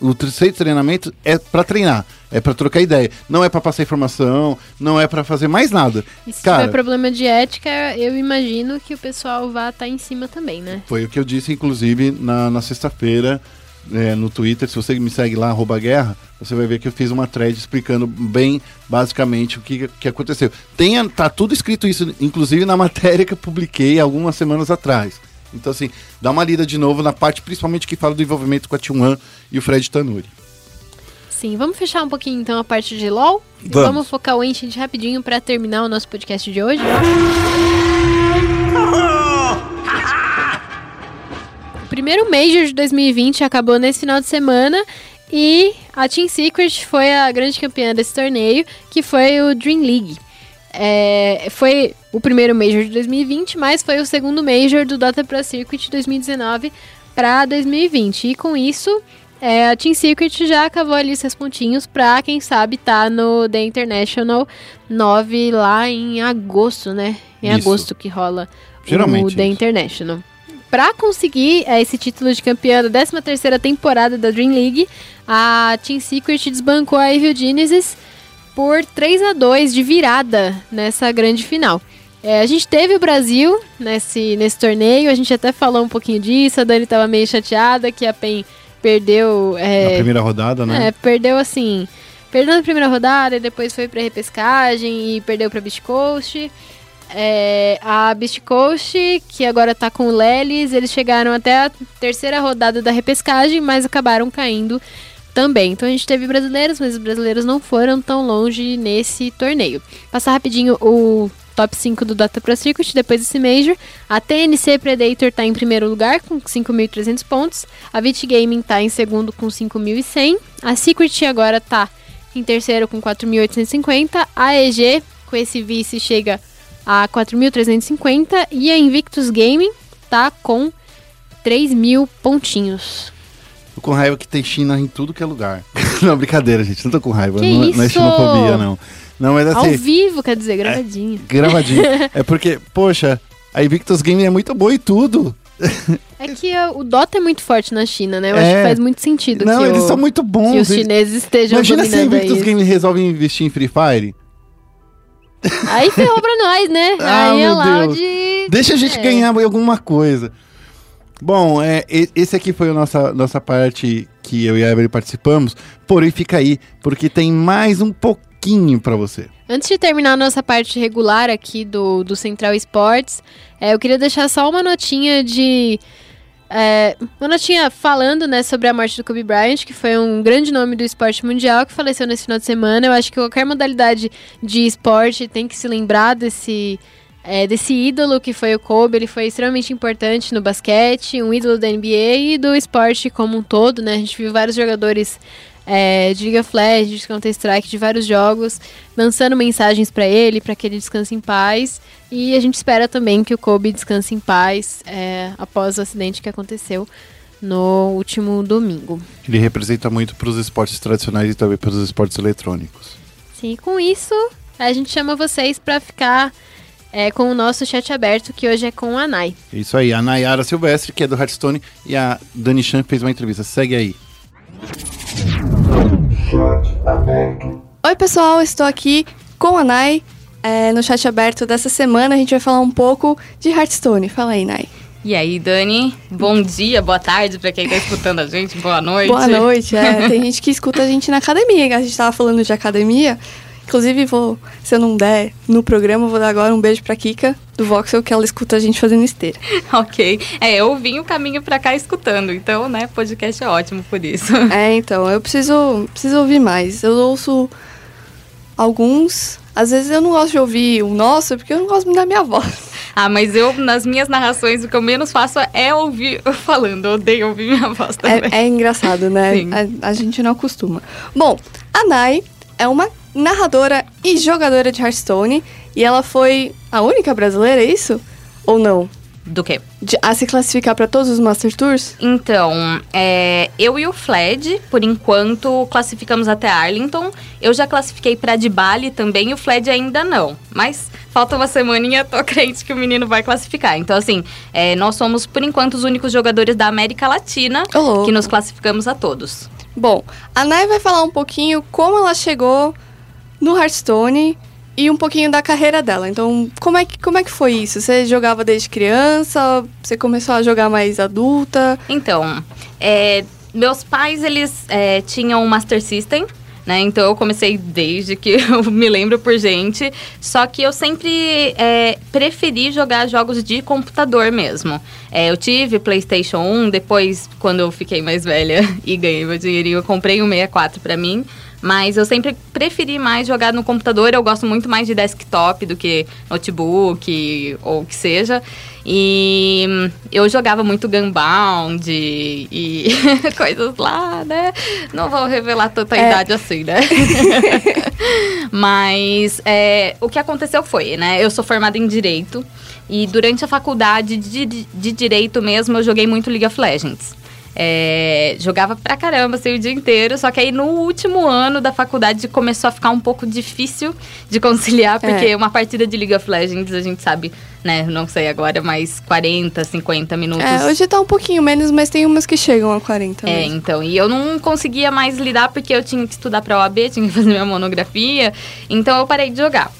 O terceiro treinamento é para treinar, é para trocar ideia, não é para passar informação, não é para fazer mais nada. E se Cara, tiver problema de ética, eu imagino que o pessoal vá estar em cima também, né? Foi o que eu disse, inclusive, na, na sexta-feira, é, no Twitter. Se você me segue lá, arroba guerra, você vai ver que eu fiz uma thread explicando bem, basicamente, o que, que aconteceu. Tem, tá tudo escrito isso, inclusive na matéria que eu publiquei algumas semanas atrás. Então, assim, dá uma lida de novo na parte, principalmente, que fala do envolvimento com a T1 e o Fred Tanuri. Sim, vamos fechar um pouquinho então a parte de LoL? Vamos. vamos focar o Ancient rapidinho pra terminar o nosso podcast de hoje? O primeiro Major de 2020 acabou nesse final de semana e a Team Secret foi a grande campeã desse torneio, que foi o Dream League. É, foi o primeiro Major de 2020, mas foi o segundo Major do Dota Pro Circuit 2019 para 2020. E com isso, é, a Team Secret já cavou ali seus pontinhos pra, quem sabe, tá no The International 9 lá em agosto, né? Em Isso. agosto que rola o Geralmente The isso. International. Pra conseguir é, esse título de campeã da 13ª temporada da Dream League, a Team Secret desbancou a Evil Genesis por 3 a 2 de virada nessa grande final. É, a gente teve o Brasil nesse, nesse torneio, a gente até falou um pouquinho disso, a Dani tava meio chateada que a PEN perdeu... é, Na primeira rodada, né? é, perdeu assim. Perdeu na primeira rodada e depois foi pra repescagem e perdeu pra Beast Coast. É, a Beast Coast, que agora tá com o Lelis, eles chegaram até a terceira rodada da repescagem, mas acabaram caindo também. Então a gente teve brasileiros, mas os brasileiros não foram tão longe nesse torneio. Passar rapidinho o top 5 do Dota Pro Circuit depois desse Major. A TNC Predator tá em primeiro lugar com 5.300 pontos. A Vit Gaming tá em segundo com 5.100. A Secret agora tá em terceiro com 4.850. A EG com esse vice chega a 4.350 e a Invictus Gaming tá com 3.000 pontinhos. Tô com raiva que tem China em tudo que é lugar. não, brincadeira, gente. Não tô com raiva. Que não, é- não é isso? xenofobia, não. Não, mas Ao assim, vivo, quer dizer, gravadinho. gravadinho. é porque, poxa, a Invictus Gaming é muito boa em tudo. É que o Dota é muito forte na China, né? Eu acho É. que faz muito sentido não, que, eles o- são muito que bons. os eles- chineses estejam Imagina se a Invictus. Gaming resolve investir em Free Fire. Aí ferrou pra nós, né? Ah, aí é meu lá Deus. de... Deixa a gente É. ganhar alguma coisa. Bom, é, esse aqui foi a nossa, nossa parte que eu e a Evelyn participamos. Porém, fica aí, porque tem mais um pouquinho pra você. Antes de terminar a nossa parte regular aqui do, do Central Esportes, é, eu queria deixar só uma notinha de. é, uma notinha falando né, sobre a morte do Kobe Bryant, que foi um grande nome do esporte mundial que faleceu nesse final de semana. Eu acho que qualquer modalidade de esporte tem que se lembrar desse. É, desse ídolo que foi o Kobe, ele foi extremamente importante no basquete, um ídolo da NBA e do esporte como um todo, né? A gente viu vários jogadores é, de League of Legends, de Counter-Strike, de vários jogos, lançando mensagens pra ele, pra que ele descanse em paz. E a gente espera também que o Kobe descanse em paz é, após o acidente que aconteceu no último domingo. Ele representa muito pros esportes tradicionais e também pros esportes eletrônicos. Sim, com isso, a gente chama vocês pra ficar é, com o nosso chat aberto, que hoje é com a Nai. É Isso aí, a Nayara Silvestre, que é do Hearthstone, e a Dani Chan fez uma entrevista. Segue aí. Oi, pessoal, estou aqui com a Nai é, no chat aberto dessa semana. A gente vai falar um pouco de Hearthstone. Fala aí, Nai. E aí, Dani? Bom dia, boa tarde pra quem tá escutando a gente, boa noite. Boa noite. É, tem gente que escuta a gente na academia. A gente tava falando de academia. Inclusive, vou, se eu não der no programa, vou dar agora um beijo pra Kika, do Voxel, que ela escuta a gente fazendo esteira. ok. É, eu vim o caminho pra cá escutando, então, né, podcast é ótimo por isso. É, então, eu preciso, preciso ouvir mais. Eu ouço alguns. Às vezes eu não gosto de ouvir o nosso, porque eu não gosto muito da minha voz. Ah, mas eu, nas minhas narrações, o que eu menos faço é ouvir eu falando. Eu odeio ouvir minha voz também. É, é engraçado, né? Sim. A, a gente não acostuma. Bom, a Nai é uma narradora e jogadora de Hearthstone. E ela foi a única brasileira, é isso? Ou não? Do quê? De- a se classificar pra todos os Master Tours? Então, é, eu e o Fled, por enquanto, classificamos até Arlington. Eu já classifiquei pra de Bali também, e o Fled ainda não. Mas falta uma semaninha, tô crente que o menino vai classificar. Então, assim, é, nós somos, por enquanto, os únicos jogadores da América Latina louco. que nos classificamos a todos. Bom, a Nai vai falar um pouquinho como ela chegou no Hearthstone e um pouquinho da carreira dela. Então, como é que, como é que foi isso? Você jogava desde criança? Você começou a jogar mais adulta? Então, é, meus pais, eles é, tinham um Master System, né? Então eu comecei desde que eu me lembro por gente. Só que eu sempre é, preferi jogar jogos de computador mesmo. É, eu tive PlayStation 1, depois, quando eu fiquei mais velha e ganhei meu dinheirinho, eu comprei um 64 pra mim. Mas eu sempre preferi mais jogar no computador. Eu gosto muito mais de desktop do que notebook ou o que seja. E eu jogava muito Gunbound e, e coisas lá, né? Não vou revelar tanta É. idade assim, né? Mas é, o que aconteceu foi, né? Eu sou formada em Direito. E durante a faculdade de, de, de Direito mesmo, eu joguei muito League of Legends. É, jogava pra caramba, assim, o dia inteiro. Só que aí no último ano da faculdade começou a ficar um pouco difícil de conciliar, porque É. uma partida de League of Legends, a gente sabe, né? Não sei agora, mas 40, 50 minutos. É, hoje tá um pouquinho menos, mas tem umas que chegam a 40 É, mesmo. então, e eu não conseguia mais lidar porque eu tinha que estudar pra OAB, tinha que fazer minha monografia, então eu parei de jogar.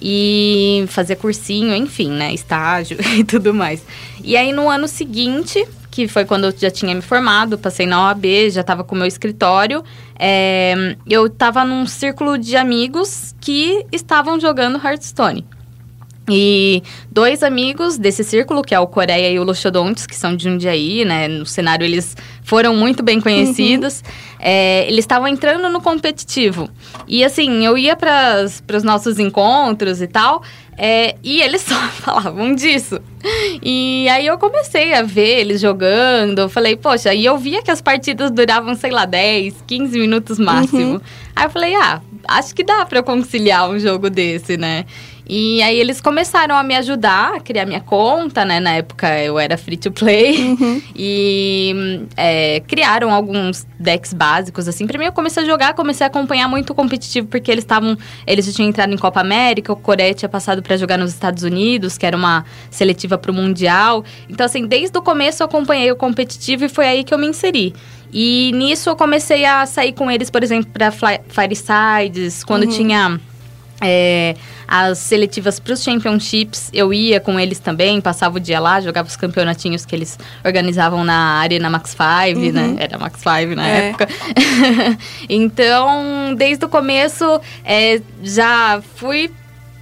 E fazer cursinho, enfim, né, estágio e tudo mais. E aí no ano seguinte, que foi quando eu já tinha me formado, passei na OAB, já tava com o meu escritório, é, eu tava num círculo de amigos que estavam jogando Hearthstone. E dois amigos desse círculo, que é o Coreia e o Loxodontes, que são de Jundiaí, né? No cenário eles foram muito bem conhecidos. É, eles estavam entrando no competitivo. E assim, eu ia para os nossos encontros e tal, é, e eles só falavam disso. E aí eu comecei a ver eles jogando, eu falei, poxa, e eu via que as partidas duravam, sei lá, 10, 15 minutos máximo. Aí eu falei, ah, acho que dá eu conciliar um jogo desse, né? E aí eles começaram a me ajudar a criar minha conta, né? Na época eu era free to play. E hum, é, criaram alguns decks básicos, assim. Pra mim, eu comecei a jogar, comecei a acompanhar muito o competitivo, porque eles estavam. Eles já tinham entrado em Copa América, o Coreia tinha passado pra jogar nos Estados Unidos, que era uma seletiva pro Mundial. Então, assim, desde o começo eu acompanhei o competitivo e foi aí que eu me inseri. E nisso eu comecei a sair com eles, por exemplo, pra Firesides, quando tinha é, as seletivas para os championships, eu ia com eles também, passava o dia lá, jogava os campeonatinhos que eles organizavam na Arena Max 5, né? Era Max 5 na É. época. então, desde o começo, é, já fui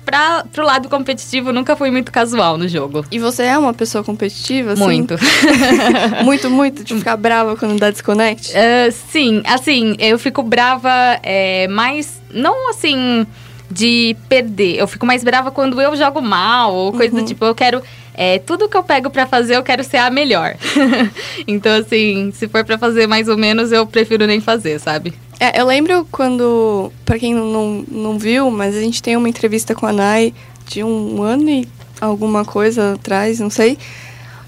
para pro lado competitivo, nunca fui muito casual no jogo. E você é uma pessoa competitiva? assim? Muito. muito, muito? De ficar brava quando dá desconnect? Ah, sim, assim, eu fico brava, é, mas não assim de perder. Eu fico mais brava quando eu jogo mal ou coisa do tipo. Eu quero. É, tudo que eu pego pra fazer, eu quero ser a melhor. então, assim, se for pra fazer mais ou menos, eu prefiro nem fazer, sabe? É, eu lembro quando, pra quem não, não viu, mas a gente tem uma entrevista com a Nai de um ano e alguma coisa atrás, não sei,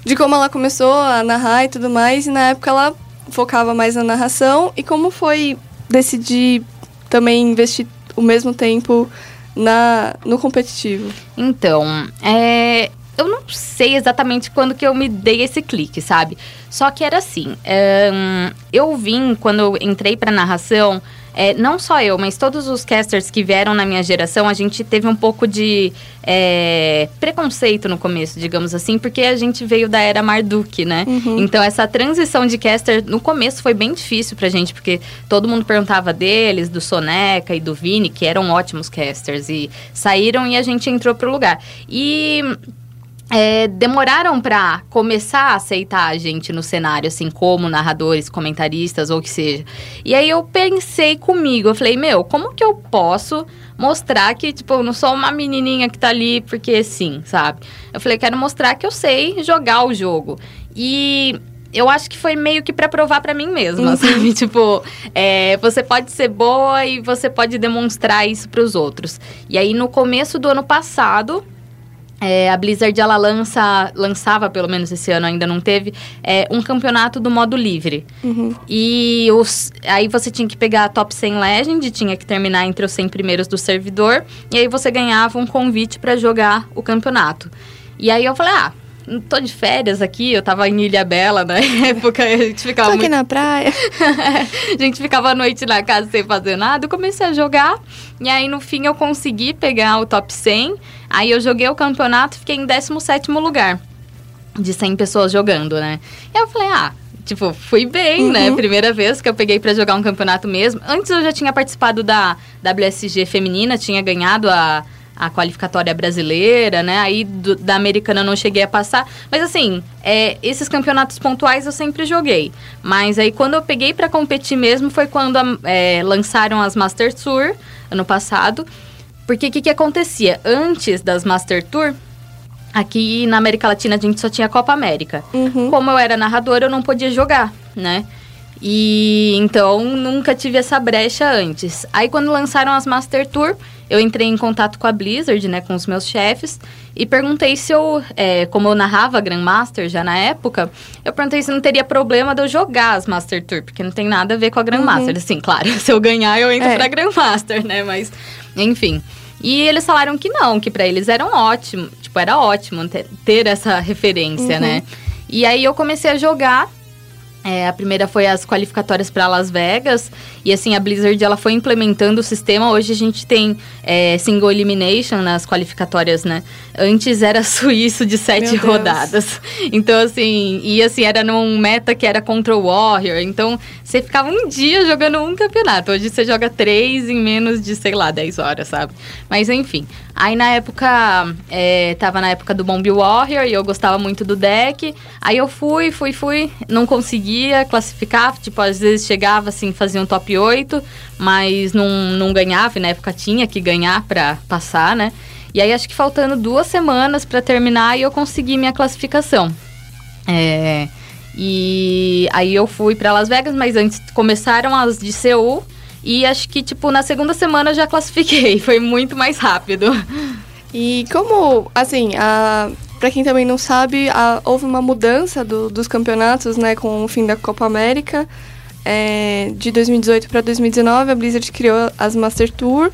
de como ela começou a narrar e tudo mais, e na época ela focava mais na narração, e como foi decidir também investir o mesmo tempo na, no competitivo. Então, é, eu não sei exatamente quando que eu me dei esse clique, sabe? Só que era assim, é, eu vim, quando eu entrei pra narração, é, não só eu, mas todos os casters que vieram na minha geração, a gente teve um pouco de é, preconceito no começo, digamos assim, porque a gente veio da era Marduk, né? Então essa transição de caster no começo foi bem difícil pra gente, porque todo mundo perguntava deles, do Soneca e do Vini, que eram ótimos casters, e saíram e a gente entrou pro lugar. E é, demoraram pra começar a aceitar a gente no cenário, assim, como narradores, comentaristas ou o que seja. E aí eu pensei comigo, eu falei, meu, como que eu posso mostrar que, tipo, eu não sou uma menininha que tá ali porque sim, sabe? Eu falei, quero mostrar que eu sei jogar o jogo. E eu acho que foi meio que pra provar pra mim mesma, sabe? Tipo, é, você pode ser boa e você pode demonstrar isso pros outros. E aí, no começo do ano passado, é, a Blizzard ela lança, lançava, pelo menos esse ano ainda não teve, é, um campeonato do modo livre. E os, aí você tinha que pegar a top 100 Legend, tinha que terminar entre os 100 primeiros do servidor, e aí você ganhava um convite para jogar o campeonato. E aí eu falei, ah, tô de férias aqui, eu tava em Ilha Bela na época, a gente ficava Tô muito aqui na praia. a gente ficava a noite na casa sem fazer nada. Eu comecei a jogar. E aí, no fim, eu consegui pegar o top 100. Aí, eu joguei o campeonato e fiquei em 17 lugar. De 100 pessoas jogando, né? E eu falei, ah... Tipo, fui bem, né? Primeira vez que eu peguei pra jogar um campeonato mesmo. Antes eu já tinha participado da WSG feminina, tinha ganhado a, a qualificatória brasileira, né? Aí do- da americana eu não cheguei a passar. Mas assim, é, esses campeonatos pontuais eu sempre joguei. Mas aí quando eu peguei pra competir mesmo foi quando é, lançaram as Master Tour ano passado. Porque o que, que acontecia? Antes das Master Tour, aqui na América Latina a gente só tinha Copa América. Como eu era narradora, eu não podia jogar, né? E então nunca tive essa brecha antes. Aí quando lançaram as Master Tour, eu entrei em contato com a Blizzard, né, com os meus chefes, e perguntei se eu, é, como eu narrava Grandmaster já na época, eu perguntei se não teria problema de eu jogar as Master Tour, porque não tem nada a ver com a Grandmaster. Assim, claro, se eu ganhar eu entro É. pra Grandmaster, né, mas enfim. E eles falaram que não, que pra eles era um ótimo, tipo, era ótimo ter, ter essa referência, né? E aí eu comecei a jogar é, a primeira foi as qualificatórias para Las Vegas. E assim, a Blizzard ela foi implementando o sistema. Hoje a gente tem é, single elimination nas qualificatórias, né? Antes era suíço de sete Meu Deus. rodadas. Então, assim, e assim, era num meta que era contra o Warrior. Então, você ficava um dia jogando um campeonato. Hoje você joga três em menos de, sei lá, 10 horas, sabe? Mas enfim. Aí na época, é, tava na época do Bomb Warrior e eu gostava muito do deck. Aí eu fui, fui, fui, não conseguia classificar. Tipo, às vezes chegava assim, fazia um top 8, mas não, não ganhava. E na época tinha que ganhar pra passar, né? E aí acho que faltando duas semanas pra terminar, aí eu consegui minha classificação. É, e aí eu fui pra Las Vegas, mas antes começaram as de Seul. E acho que, tipo, na segunda semana eu já classifiquei. Foi muito mais rápido. E como, assim, a, pra quem também não sabe, a- houve uma mudança do- dos campeonatos, né, com o fim da Copa América. É, de 2018 para 2019, a Blizzard criou as Master Tour.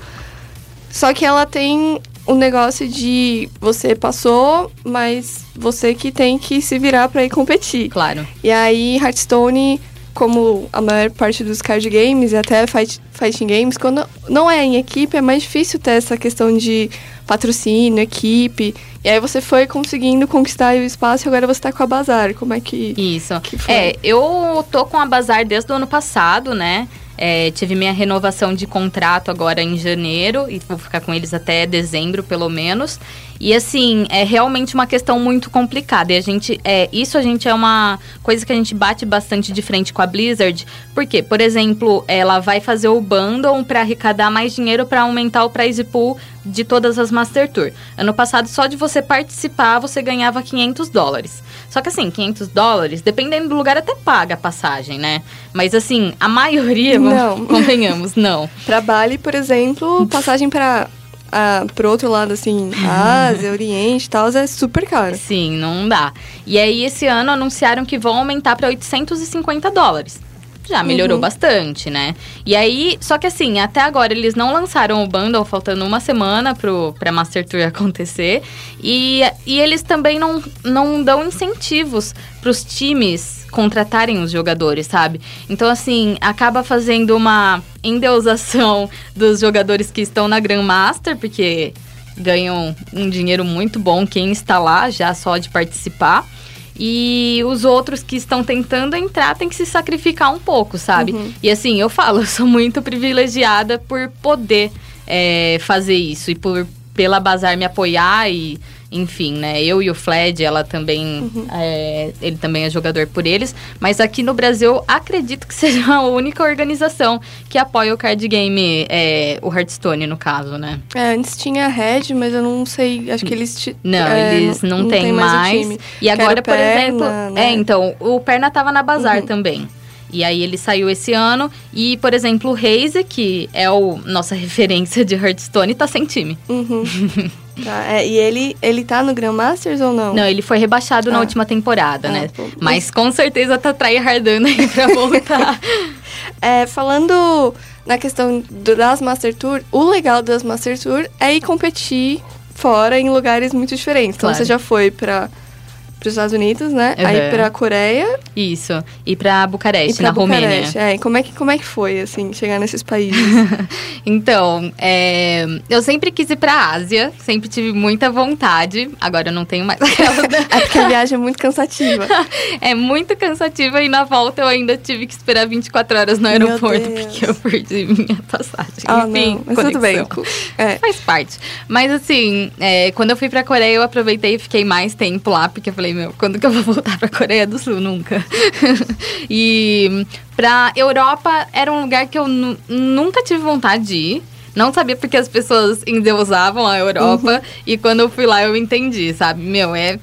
Só que ela tem um negócio de você passou, mas você que tem que se virar pra ir competir. Claro. E aí, Hearthstone, como a maior parte dos card games e até fight, fighting games, quando não é em equipe, é mais difícil ter essa questão de patrocínio, equipe. E aí você foi conseguindo conquistar o espaço e agora você tá com a Bazar. Como é que. Isso. Que? É, eu tô com a Bazar desde o ano passado, né? É, tive minha renovação de contrato agora em janeiro e vou ficar com eles até dezembro, pelo menos. E assim, é realmente uma questão muito complicada. E a gente, é, isso a gente é uma coisa que a gente bate bastante de frente com a Blizzard. Porque, por exemplo, ela vai fazer o bundle para arrecadar mais dinheiro para aumentar o prize pool de todas as Master Tour. Ano passado, só de você participar, você ganhava 500 dólares. Só que assim, 500 dólares, dependendo do lugar, até paga a passagem, né? Mas assim, a maioria, Não. convenhamos, não. Pra Bali, por exemplo, passagem pra. Ah, pro outro lado, assim, Ásia, Oriente e tal, é super caro. Sim, não dá. E aí, esse ano anunciaram que vão aumentar para 850 dólares. Já melhorou Uhum. bastante, né? E aí, só que assim, até agora eles não lançaram o bundle, faltando uma semana pro, pra Master Tour acontecer. E, e eles também não, não dão incentivos pros times contratarem os jogadores, sabe? Então, assim, acaba fazendo uma endeusação dos jogadores que estão na Grandmaster, porque ganham um dinheiro muito bom quem está lá já só de participar. E os outros que estão tentando entrar têm que se sacrificar um pouco, sabe? E assim, eu falo, eu sou muito privilegiada por poder é, fazer isso e por pela Bazar me apoiar e enfim, né? Eu e o Fled, ela também, é, ele também é jogador por eles. Mas aqui no Brasil, acredito que seja a única organização que apoia o card game, é, o Hearthstone no caso, né? É, antes tinha a Red, mas eu não sei, acho que eles... ti- Não, é, eles não, tem têm mais. time. E agora, Quero por Perna, exemplo. né? É, então, o Perna tava na Bazar Uhum. também. E aí ele saiu esse ano. E, por exemplo, o Reise, que é o nossa referência de Hearthstone, tá sem time. Uhum. Tá, é, e ele, ele tá no Grandmasters ou não? Não, ele foi rebaixado na Ah. última temporada, Ah, né? pô. Mas com certeza tá tryhardando aí pra voltar. É, falando na questão do- das Master Tour, o legal das Master Tour é ir competir fora em lugares muito diferentes. Então Claro. você já foi para os Estados Unidos, né? Uhum. Aí pra Coreia Isso. E pra Bucareste, e pra na Romênia. Bucareste. É, e como é que como é que foi assim chegar nesses países? Então, é, eu sempre quis ir pra Ásia, sempre tive muita vontade. Agora eu não tenho mais é porque a viagem é muito cansativa. É muito cansativa e na volta eu ainda tive que esperar 24 horas no aeroporto porque eu perdi minha passagem. ah, Enfim, não, mas tudo bem. É. Faz parte. Mas assim, é, quando eu fui pra Coreia, eu aproveitei e fiquei mais tempo lá, porque eu falei, meu, quando que eu vou voltar pra Coreia do Sul? Nunca. e pra Europa era um lugar que eu nu- nunca tive vontade de ir. Não sabia porque as pessoas endeusavam a Europa. E quando eu fui lá, eu entendi, sabe? Meu, é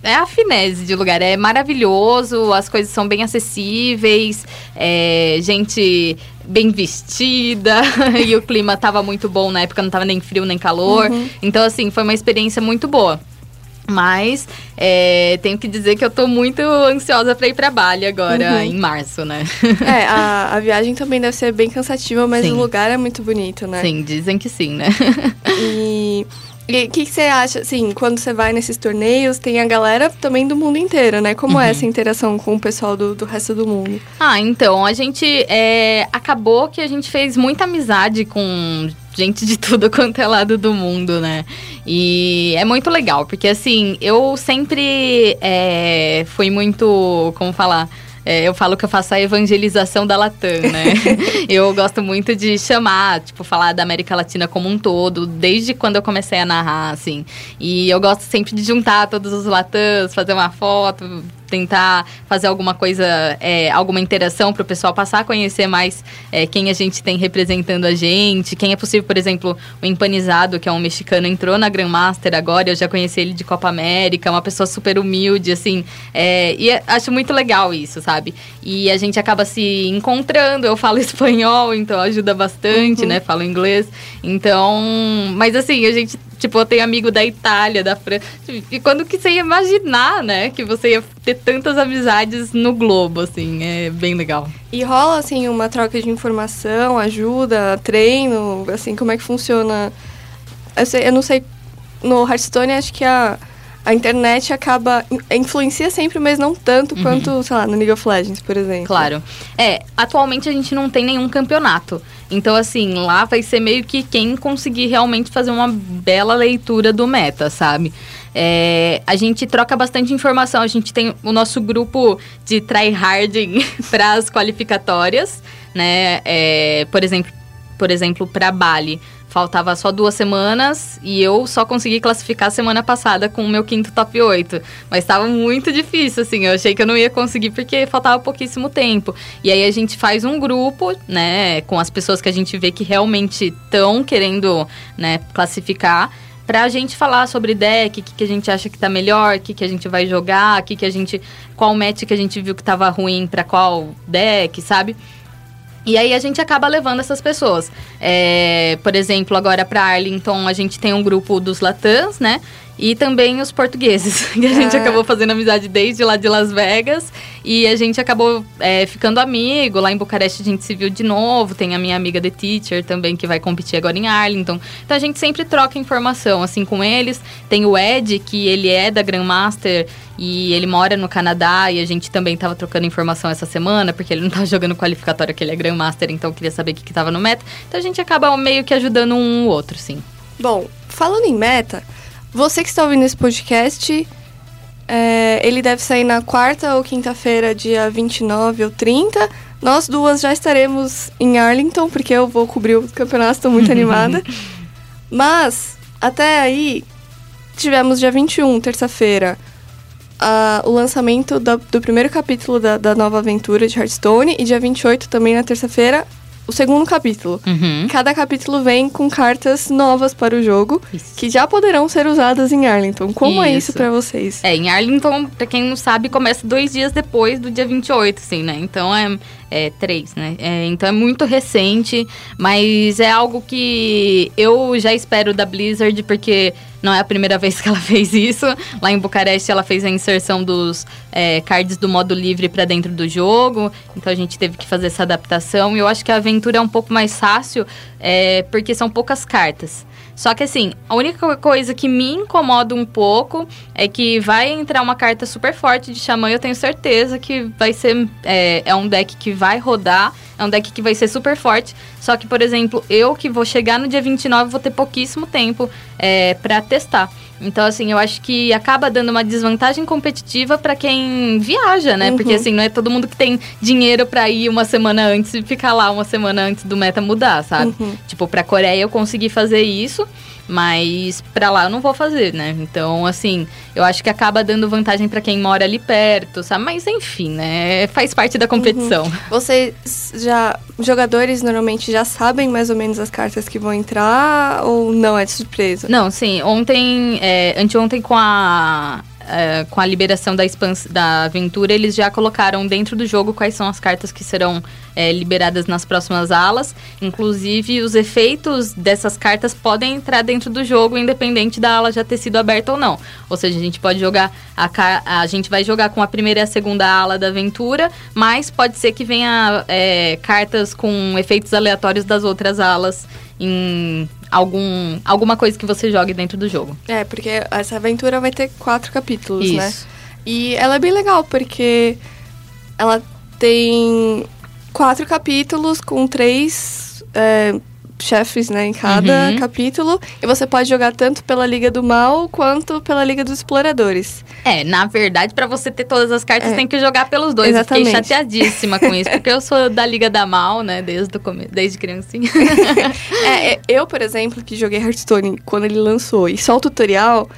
é a finese de lugar, é maravilhoso, as coisas são bem acessíveis, é, gente bem vestida e o clima tava muito bom na época, não tava nem frio nem calor. Então, assim, foi uma experiência muito boa. Mas é, tenho que dizer que eu tô muito ansiosa pra ir pra Bali agora, Uhum. em março, né? É, a, a viagem também deve ser bem cansativa, mas Sim. o lugar é muito bonito, né? Sim, dizem que sim, né? E e o que, que você acha, assim, quando você vai nesses torneios, tem a galera também do mundo inteiro, né? Como Uhum. é essa interação com o pessoal do, do resto do mundo? Ah, então, a gente é, acabou que a gente fez muita amizade com gente de tudo quanto é lado do mundo, né? E é muito legal, porque assim, eu sempre é, fui muito, como falar? É, eu falo que eu faço a evangelização da Latam, né? eu gosto muito de chamar, tipo, falar da América Latina como um todo, desde quando eu comecei a narrar, assim. E eu gosto sempre de juntar todos os Latãs, fazer uma foto, tentar fazer alguma coisa, é, alguma interação para o pessoal passar a conhecer mais é, quem a gente tem representando a gente, quem é possível, por exemplo, o Empanizado, que é um mexicano, entrou na Grandmaster agora, eu já conheci ele de Copa América, uma pessoa super humilde, assim, é, e é- acho muito legal isso, sabe? E a gente acaba se encontrando, eu falo espanhol, então ajuda bastante, né? Falo inglês, então, mas assim, a gente Tipo, eu tenho amigo da Itália, da França. E quando que você ia imaginar, né? Que você ia ter tantas amizades no globo, assim. É bem legal. E rola, assim, uma troca de informação, ajuda, treino, assim, como é que funciona? Eu, sei- eu não sei, no Hearthstone acho que a, a internet acaba, influencia sempre, mas não tanto quanto, sei lá, no League of Legends, por exemplo. Claro. É, atualmente a gente não tem nenhum campeonato. Então, assim, lá vai ser meio que quem conseguir realmente fazer uma bela leitura do meta, sabe? É, a gente troca bastante informação. A gente tem o nosso grupo de tryharding para as qualificatórias, né? É, por exemplo, por exemplo, para Bali. Faltava só duas semanas e eu só consegui classificar semana passada com o meu quinto top 8. Mas estava muito difícil, assim. Eu achei que eu não ia conseguir porque faltava pouquíssimo tempo. E aí a gente faz um grupo, né, com as pessoas que a gente vê que realmente estão querendo, né, classificar. Pra gente falar sobre deck, o que, que a gente acha que tá melhor, o que, que a gente vai jogar, que, que a gente. Qual match que a gente viu que tava ruim pra qual deck, sabe? E aí a gente acaba levando essas pessoas. É, por exemplo, agora para Arlington a gente tem um grupo dos Latãs, né? E também os portugueses, que a gente Ah. acabou fazendo amizade desde lá de Las Vegas. E a gente acabou é, ficando amigo. Lá em Bucareste a gente se viu de novo. Tem a minha amiga The Teacher também, que vai competir agora em Arlington. Então a gente sempre troca informação, assim, com eles. Tem o Ed, que ele é da Grandmaster e ele mora no Canadá. E a gente também tava trocando informação essa semana, porque ele não tava jogando qualificatório, que ele é Grandmaster, então eu queria saber o que, que tava no meta. Então a gente acaba meio que ajudando um o outro, sim. Bom, falando em meta, você que está ouvindo esse podcast, é, ele deve sair na quarta ou quinta-feira, dia 29 ou 30. Nós duas já estaremos em Arlington, porque eu vou cobrir o campeonato, estou muito animada. Mas, até aí, tivemos dia 21, terça-feira, o lançamento da- do primeiro capítulo da, da nova aventura de Hearthstone. E dia 28, também na terça-feira, o segundo capítulo. Uhum. Cada capítulo vem com cartas novas para o jogo, Isso. que já poderão ser usadas em Arlington. Como é isso Isso. pra vocês? É, em Arlington, pra quem não sabe, começa dois dias depois do dia 28, assim, né? Então é, é três, né? É, então é muito recente, mas é algo que eu já espero da Blizzard, porque não é a primeira vez que ela fez isso. Lá em Bucareste, ela fez a inserção dos é, cards do modo livre pra dentro do jogo, então a gente teve que fazer essa adaptação. E eu acho que a aventura é um pouco mais fácil, é, porque são poucas cartas. Só que assim, a única coisa que me incomoda um pouco é que vai entrar uma carta super forte de Xamã. Eu tenho certeza que vai ser. É, é um deck que vai rodar. É um deck que vai ser super forte. Só que, por exemplo, eu que vou chegar no dia 29 vou ter pouquíssimo tempo é, para testar. Então, assim, eu acho que acaba dando uma desvantagem competitiva para quem viaja, né? Porque, assim, não é todo mundo que tem dinheiro para ir uma semana antes e ficar lá uma semana antes do meta mudar, sabe? Tipo, pra Coreia eu consegui fazer isso, mas pra lá eu não vou fazer, né? Então, assim, eu acho que acaba dando vantagem para quem mora ali perto, sabe? Mas, enfim, né? Faz parte da competição. Vocês já. Jogadores normalmente já sabem mais ou menos as cartas que vão entrar ou não é de surpresa? Não, sim. Ontem, é, anteontem com a. é, com a liberação da, da aventura, eles já colocaram dentro do jogo quais são as cartas que serão é, liberadas nas próximas alas. Inclusive, os efeitos dessas cartas podem entrar dentro do jogo, independente da ala já ter sido aberta ou não. Ou seja, a gente pode jogar. A, a gente vai jogar com a primeira e a segunda ala da aventura, mas pode ser que venha é, cartas com efeitos aleatórios das outras alas em algum, alguma coisa que você jogue dentro do jogo. É, porque essa aventura vai ter quatro capítulos, né? Isso. E ela é bem legal, porque ela tem quatro capítulos com três é, chefes, né, em cada Uhum. capítulo. E você pode jogar tanto pela Liga do Mal quanto pela Liga dos Exploradores. É, na verdade, pra você ter todas as cartas, É. tem que jogar pelos dois. Eu Exatamente. fiquei chateadíssima com isso, porque eu sou da Liga da Mal, né, desde o começo, desde criancinha. É, é, eu, por exemplo, que joguei Hearthstone quando ele lançou, e só o tutorial,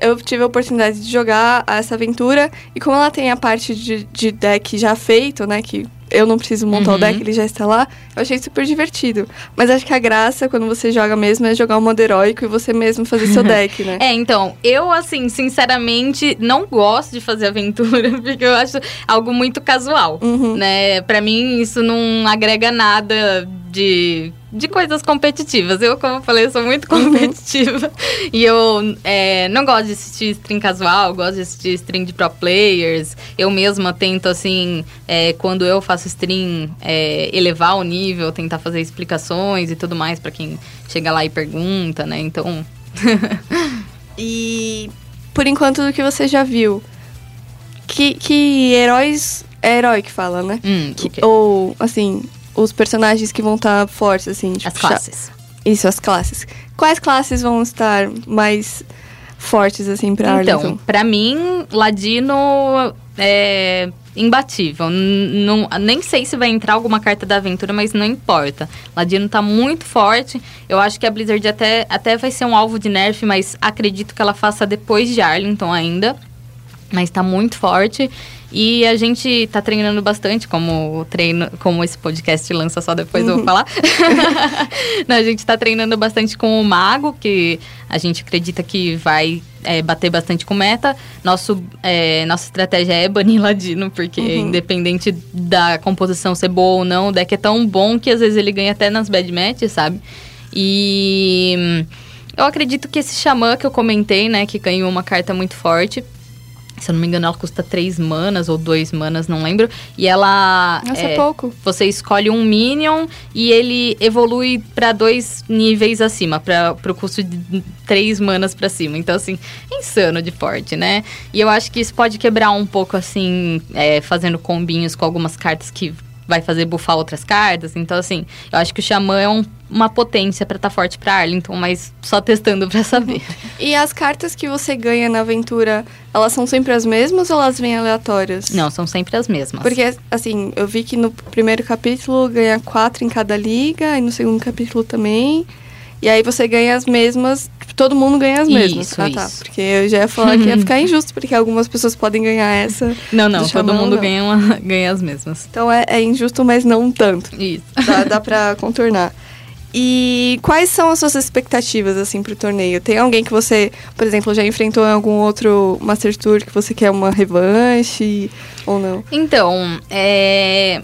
eu tive a oportunidade de jogar essa aventura. E como ela tem a parte de, de deck já feito, né? Que eu não preciso montar Uhum. o deck, ele já está lá. Eu achei super divertido. Mas acho que a graça, quando você joga mesmo, é jogar o modo heróico e você mesmo fazer seu deck, né? É, então, eu, assim, sinceramente, não gosto de fazer aventura, porque eu acho algo muito casual, Uhum. né? Pra mim, isso não agrega nada de, de coisas competitivas. Eu, como eu falei, eu sou muito competitiva. E eu é, não gosto de assistir stream casual, gosto de assistir stream de pro players. Eu mesma tento, assim, é, quando eu faço stream, é, elevar o nível, tentar fazer explicações e tudo mais pra quem chega lá e pergunta, né? Então... E por enquanto do que você já viu, que, que heróis. É herói que fala, né? Hum, Que- o quê? Ou, assim, os personagens que vão estar fortes, assim, tipo. As classes. Isso, as classes. Quais classes vão estar mais fortes, assim, pra Então, Arlington? pra mim, Ladino é imbatível. Não, nem sei se vai entrar alguma carta da aventura, mas não importa. Ladino tá muito forte. Eu acho que a Blizzard até, até vai ser um alvo de nerf, mas acredito que ela faça depois de Arlington ainda. Mas tá muito forte. E a gente tá treinando bastante, como o treino, como esse podcast lança só depois eu vou falar. Não, a gente tá treinando bastante com o Mago, que a gente acredita que vai é, bater bastante com meta. Nosso, é, nossa estratégia é banir Ladino, porque independente da composição ser boa ou não, o deck é tão bom que às vezes ele ganha até nas bad matches, sabe? E hum, eu acredito que esse Xamã que eu comentei, né, que ganhou uma carta muito forte. Se eu não me engano, ela custa 3 manas ou 2 manas, não lembro. E ela. Nossa, é pouco. Você escolhe um Minion e ele evolui pra dois níveis acima, para pro custo de 3 manas pra cima. Então, assim, é insano de forte, né? E eu acho que isso pode quebrar um pouco, assim, é, fazendo combinhos com algumas cartas que vai fazer bufar outras cartas. Então, assim, eu acho que o Xamã é um- uma potência pra estar forte pra Arlington, mas só testando pra saber. E as cartas que você ganha na aventura, elas são sempre as mesmas ou elas vêm aleatórias? Não, são sempre as mesmas. Porque, assim, eu vi que no primeiro capítulo ganha quatro em cada liga, e no segundo capítulo também. E aí você ganha as mesmas, tipo, todo mundo ganha as mesmas. Isso, ah, tá. isso. Porque eu já ia falar que ia ficar injusto, porque algumas pessoas podem ganhar essa. Não, não, do todo mundo não. ganha, uma- ganha as mesmas. Então é, é injusto, mas não tanto. Isso. Dá, dá pra contornar. E quais são as suas expectativas, assim, pro torneio? Tem alguém que você, por exemplo, já enfrentou em algum outro Master Tour que você quer uma revanche ou não? Então, é.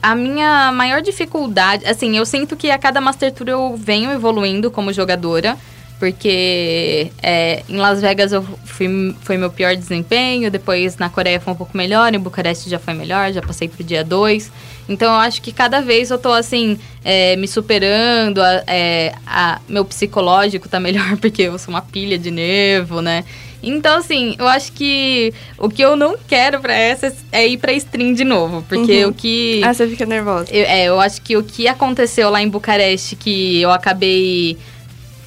A minha maior dificuldade, assim, eu sinto que a cada Master Tour eu venho evoluindo como jogadora, porque é, em Las Vegas eu fui, foi meu pior desempenho, depois na Coreia foi um pouco melhor, em Bucareste já foi melhor, já passei pro dia 2. Então eu acho que cada vez eu tô assim, é, me superando, a- é, a- meu psicológico tá melhor porque eu sou uma pilha de nervo, né? Então, assim, eu acho que o que eu não quero pra essa é ir pra stream de novo. Porque Uhum. o que. Ah, você fica nervosa. Eu, é, eu acho que o que aconteceu lá em Bucareste, que eu acabei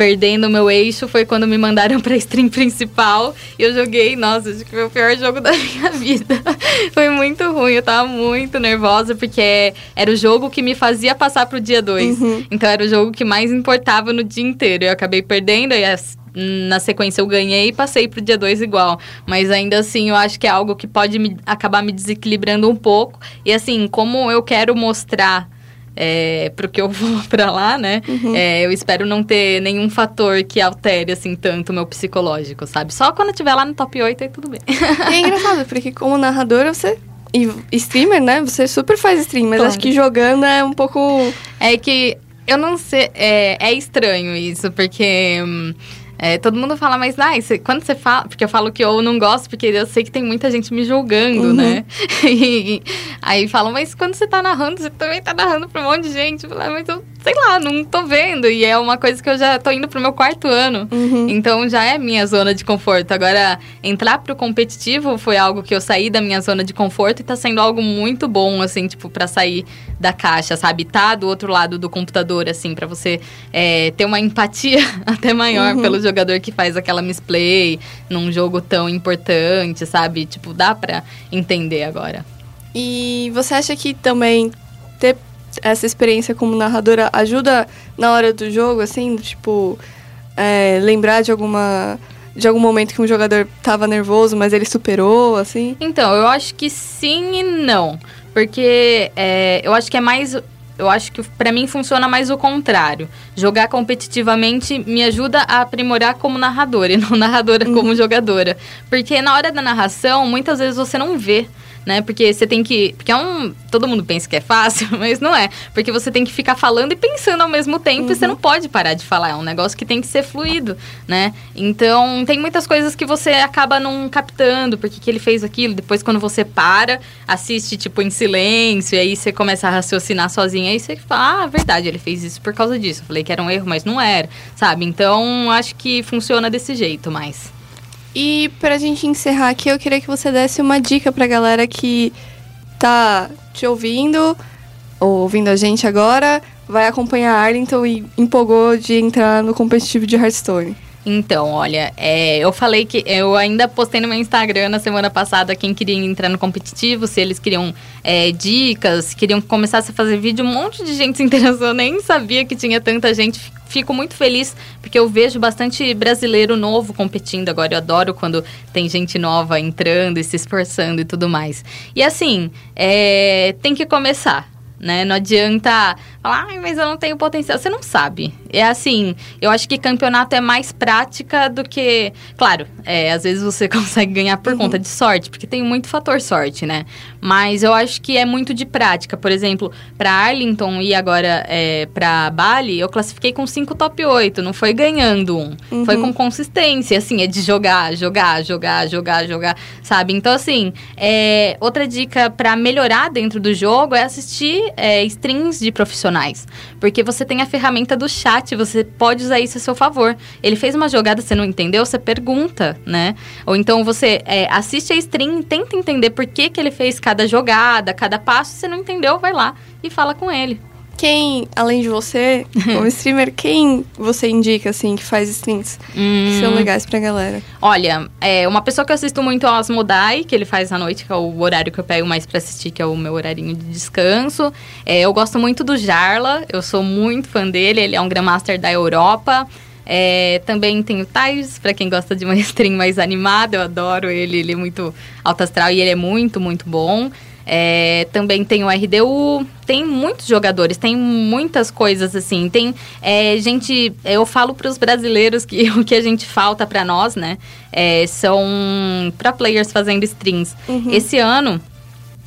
perdendo o meu eixo, foi quando me mandaram pra stream principal. E eu joguei, nossa, acho que foi o pior jogo da minha vida. foi muito ruim, eu tava muito nervosa, porque era o jogo que me fazia passar pro dia 2. Uhum. Então era o jogo que mais importava no dia inteiro. Eu acabei perdendo e as- na sequência eu ganhei e passei pro dia 2 igual. Mas ainda assim, eu acho que é algo que pode me- acabar me desequilibrando um pouco. E assim, como eu quero mostrar é, pro que eu vou pra lá, né? é, eu espero não ter nenhum fator que altere, assim, tanto o meu psicológico, sabe? Só quando eu estiver lá no top 8 aí tudo bem. E é engraçado, porque como narradora você. E streamer, né? Você super faz stream, mas Claro. acho que jogando é um pouco. É que eu não sei. É, é estranho isso, porque. hum, é, todo mundo fala, mas ai, você- quando você fala. Porque eu falo que eu não gosto, porque eu sei que tem muita gente me julgando, Uhum. né? E, aí falam, mas quando você tá narrando, você também tá narrando pra um monte de gente. Eu falo, "Ah, mas eu sei lá, não tô vendo. E é uma coisa que eu já tô indo pro meu quarto ano. Uhum. Então já é minha zona de conforto. Agora, entrar pro competitivo foi algo que eu saí da minha zona de conforto e tá sendo algo muito bom, assim, tipo, pra sair da caixa, sabe? Tá do outro lado do computador, assim, pra você é, ter uma empatia até maior pelo jogador que faz aquela misplay num jogo tão importante, sabe? Tipo, dá pra entender agora. E você acha que também ter essa experiência como narradora ajuda na hora do jogo, assim? Tipo, é, lembrar de alguma. De algum momento que um jogador tava nervoso, mas ele superou, assim? Então, eu acho que sim e não. Porque é, eu acho que é mais. Eu acho que pra mim funciona mais o contrário. Jogar competitivamente me ajuda a aprimorar como narradora e não narradora como jogadora. Porque na hora da narração, muitas vezes você não vê. Né? Porque você tem que. Porque é um. Todo mundo pensa que é fácil, mas não é. Porque você tem que ficar falando e pensando ao mesmo tempo e você não pode parar de falar. É um negócio que tem que ser fluido, né? Então, tem muitas coisas que você acaba não captando, porque que ele fez aquilo. Depois, quando você para, assiste, tipo, em silêncio, e aí você começa a raciocinar sozinha, aí você fala, ah, verdade, ele fez isso por causa disso. Eu falei que era um erro, mas não era, sabe? Então, acho que funciona desse jeito mais. E pra gente encerrar aqui, eu queria que você desse uma dica pra galera que tá te ouvindo, ou ouvindo a gente agora, vai acompanhar Arlington e empolgou de entrar no competitivo de Hearthstone. Então, olha, é, eu falei que eu ainda postei no meu Instagram na semana passada quem queria entrar no competitivo, se eles queriam é, dicas, queriam que começasse a fazer vídeo. Um monte de gente se interessou, nem sabia que tinha tanta gente. Fico muito feliz porque eu vejo bastante brasileiro novo competindo agora. Eu adoro quando tem gente nova entrando e se esforçando e tudo mais. E assim, é, tem que começar né? Não adianta falar, Ai, mas eu não tenho potencial. Você não sabe. É assim, eu acho que campeonato é mais prática do que. Claro, é, às vezes você consegue ganhar por conta de sorte, porque tem muito fator sorte, né? Mas eu acho que é muito de prática. Por exemplo, para Arlington e agora é, para Bali, eu classifiquei com 5 top 8. Não foi ganhando um. Foi com consistência. Assim, é de jogar, jogar, jogar, jogar, jogar, sabe? Então, assim, é, outra dica para melhorar dentro do jogo é assistir é, streams de profissionais. Porque você tem a ferramenta do chat, você pode usar isso a seu favor. Ele fez uma jogada, você não entendeu, você pergunta, né? Ou então você é, assiste a stream, tenta entender por que, que ele fez cada jogada, cada passo. Se não entendeu, vai lá e fala com ele. Quem, além de você, como streamer, quem você indica, assim, que faz streams que Hum. são legais pra galera? Olha, é uma pessoa que eu assisto muito é o Asmodai, que ele faz à noite, que é o horário que eu pego mais pra assistir, que é o meu horarinho de descanso. É, eu gosto muito do Jarla, eu sou muito fã dele, ele é um Grandmaster da Europa. É, também tem o Thais, pra quem gosta de uma stream mais animada, eu adoro ele, ele é muito alto astral e ele é muito, muito bom. É, também tem o RDU, tem muitos jogadores, tem muitas coisas assim. Tem é, gente, eu falo para os brasileiros que o que a gente falta para nós, né? é, são pro players fazendo streams. Esse ano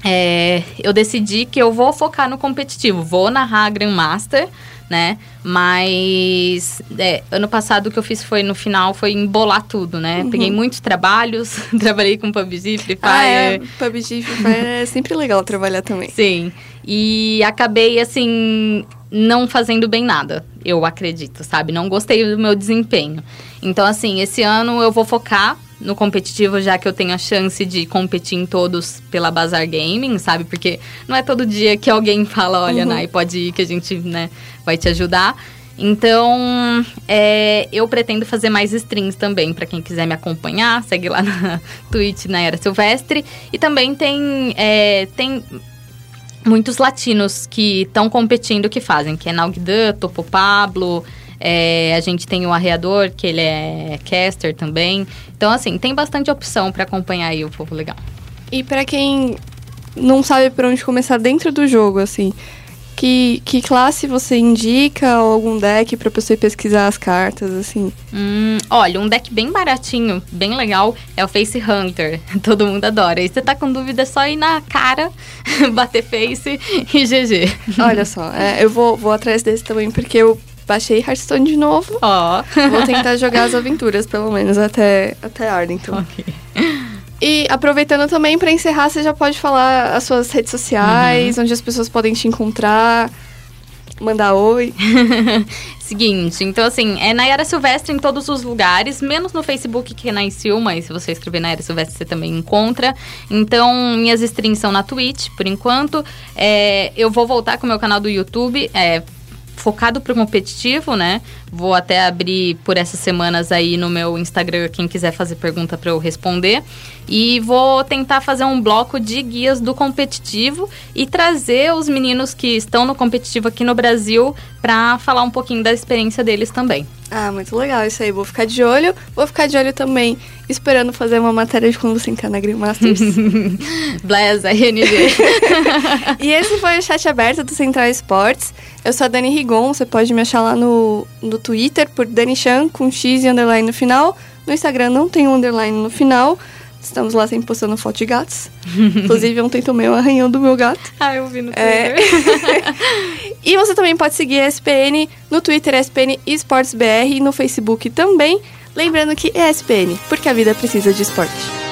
é, eu decidi que eu vou focar no competitivo, vou narrar Grandmaster, né? Mas é, ano passado o que eu fiz foi no final foi embolar tudo, né? Peguei muitos trabalhos, trabalhei com PUBG, Free Fire. Ah, é, PUBG, Free Fire é sempre legal trabalhar também. Sim. E acabei, assim, não fazendo bem nada, eu acredito, sabe? Não gostei do meu desempenho. Então, assim, esse ano eu vou focar no competitivo, já que eu tenho a chance de competir em todos pela Bazar Gaming, sabe? Porque não é todo dia que alguém fala, olha, Nai, pode ir que a gente, né, vai te ajudar. Então, é, eu pretendo fazer mais streams também, para quem quiser me acompanhar, segue lá na Twitch, na Era Silvestre. E também tem, é, tem muitos latinos que estão competindo que fazem, que é Naugdan, Topo Pablo, é, a gente tem o Arreador, que ele é caster também. Então, assim, tem bastante opção para acompanhar aí o povo legal. E pra quem não sabe por onde começar dentro do jogo, assim, que, que classe você indica ou algum deck pra pessoa pesquisar as cartas, assim? Hum, olha, um deck bem baratinho, bem legal, é o Face Hunter. Todo mundo adora. E você tá com dúvida, é só ir na cara, bater face e GG. Olha só, é, eu vou, vou atrás desse também, porque eu baixei Hearthstone de novo. Ó. Vou tentar jogar as aventuras, pelo menos, até, até Arlington. ok. E aproveitando também, pra encerrar, você já pode falar as suas redes sociais, onde as pessoas podem te encontrar, mandar oi. Seguinte, então assim, é Nayara Silvestre em todos os lugares, menos no Facebook que é Naicil, mas se você escrever Nayara Silvestre você também encontra. Então, minhas streams são na Twitch, por enquanto. É, eu vou voltar com o meu canal do YouTube, é, focado pro competitivo, né? Vou até abrir por essas semanas aí no meu Instagram, quem quiser fazer pergunta para eu responder. E vou tentar fazer um bloco de guias do competitivo e trazer os meninos que estão no competitivo aqui no Brasil para falar um pouquinho da experiência deles também. Ah, muito legal isso aí. Vou ficar de olho. Vou ficar de olho também, esperando fazer uma matéria de quando você entrar na Green Masters. Bless, RNG. e esse foi o chat aberto do Central Esportes. Eu sou a Dani Rigon. Você pode me achar lá no, no Twitter por Dani Chan, com X e underline no final. No Instagram não tem um underline no final. Estamos lá sempre postando foto de gatos. Inclusive, ontem tomei um arranhão do meu gato. ah, eu vi no É. Twitter. E você também pode seguir a SPN no Twitter, SPN Esportes BR e no Facebook também. Lembrando que é SPN, porque a vida precisa de esporte.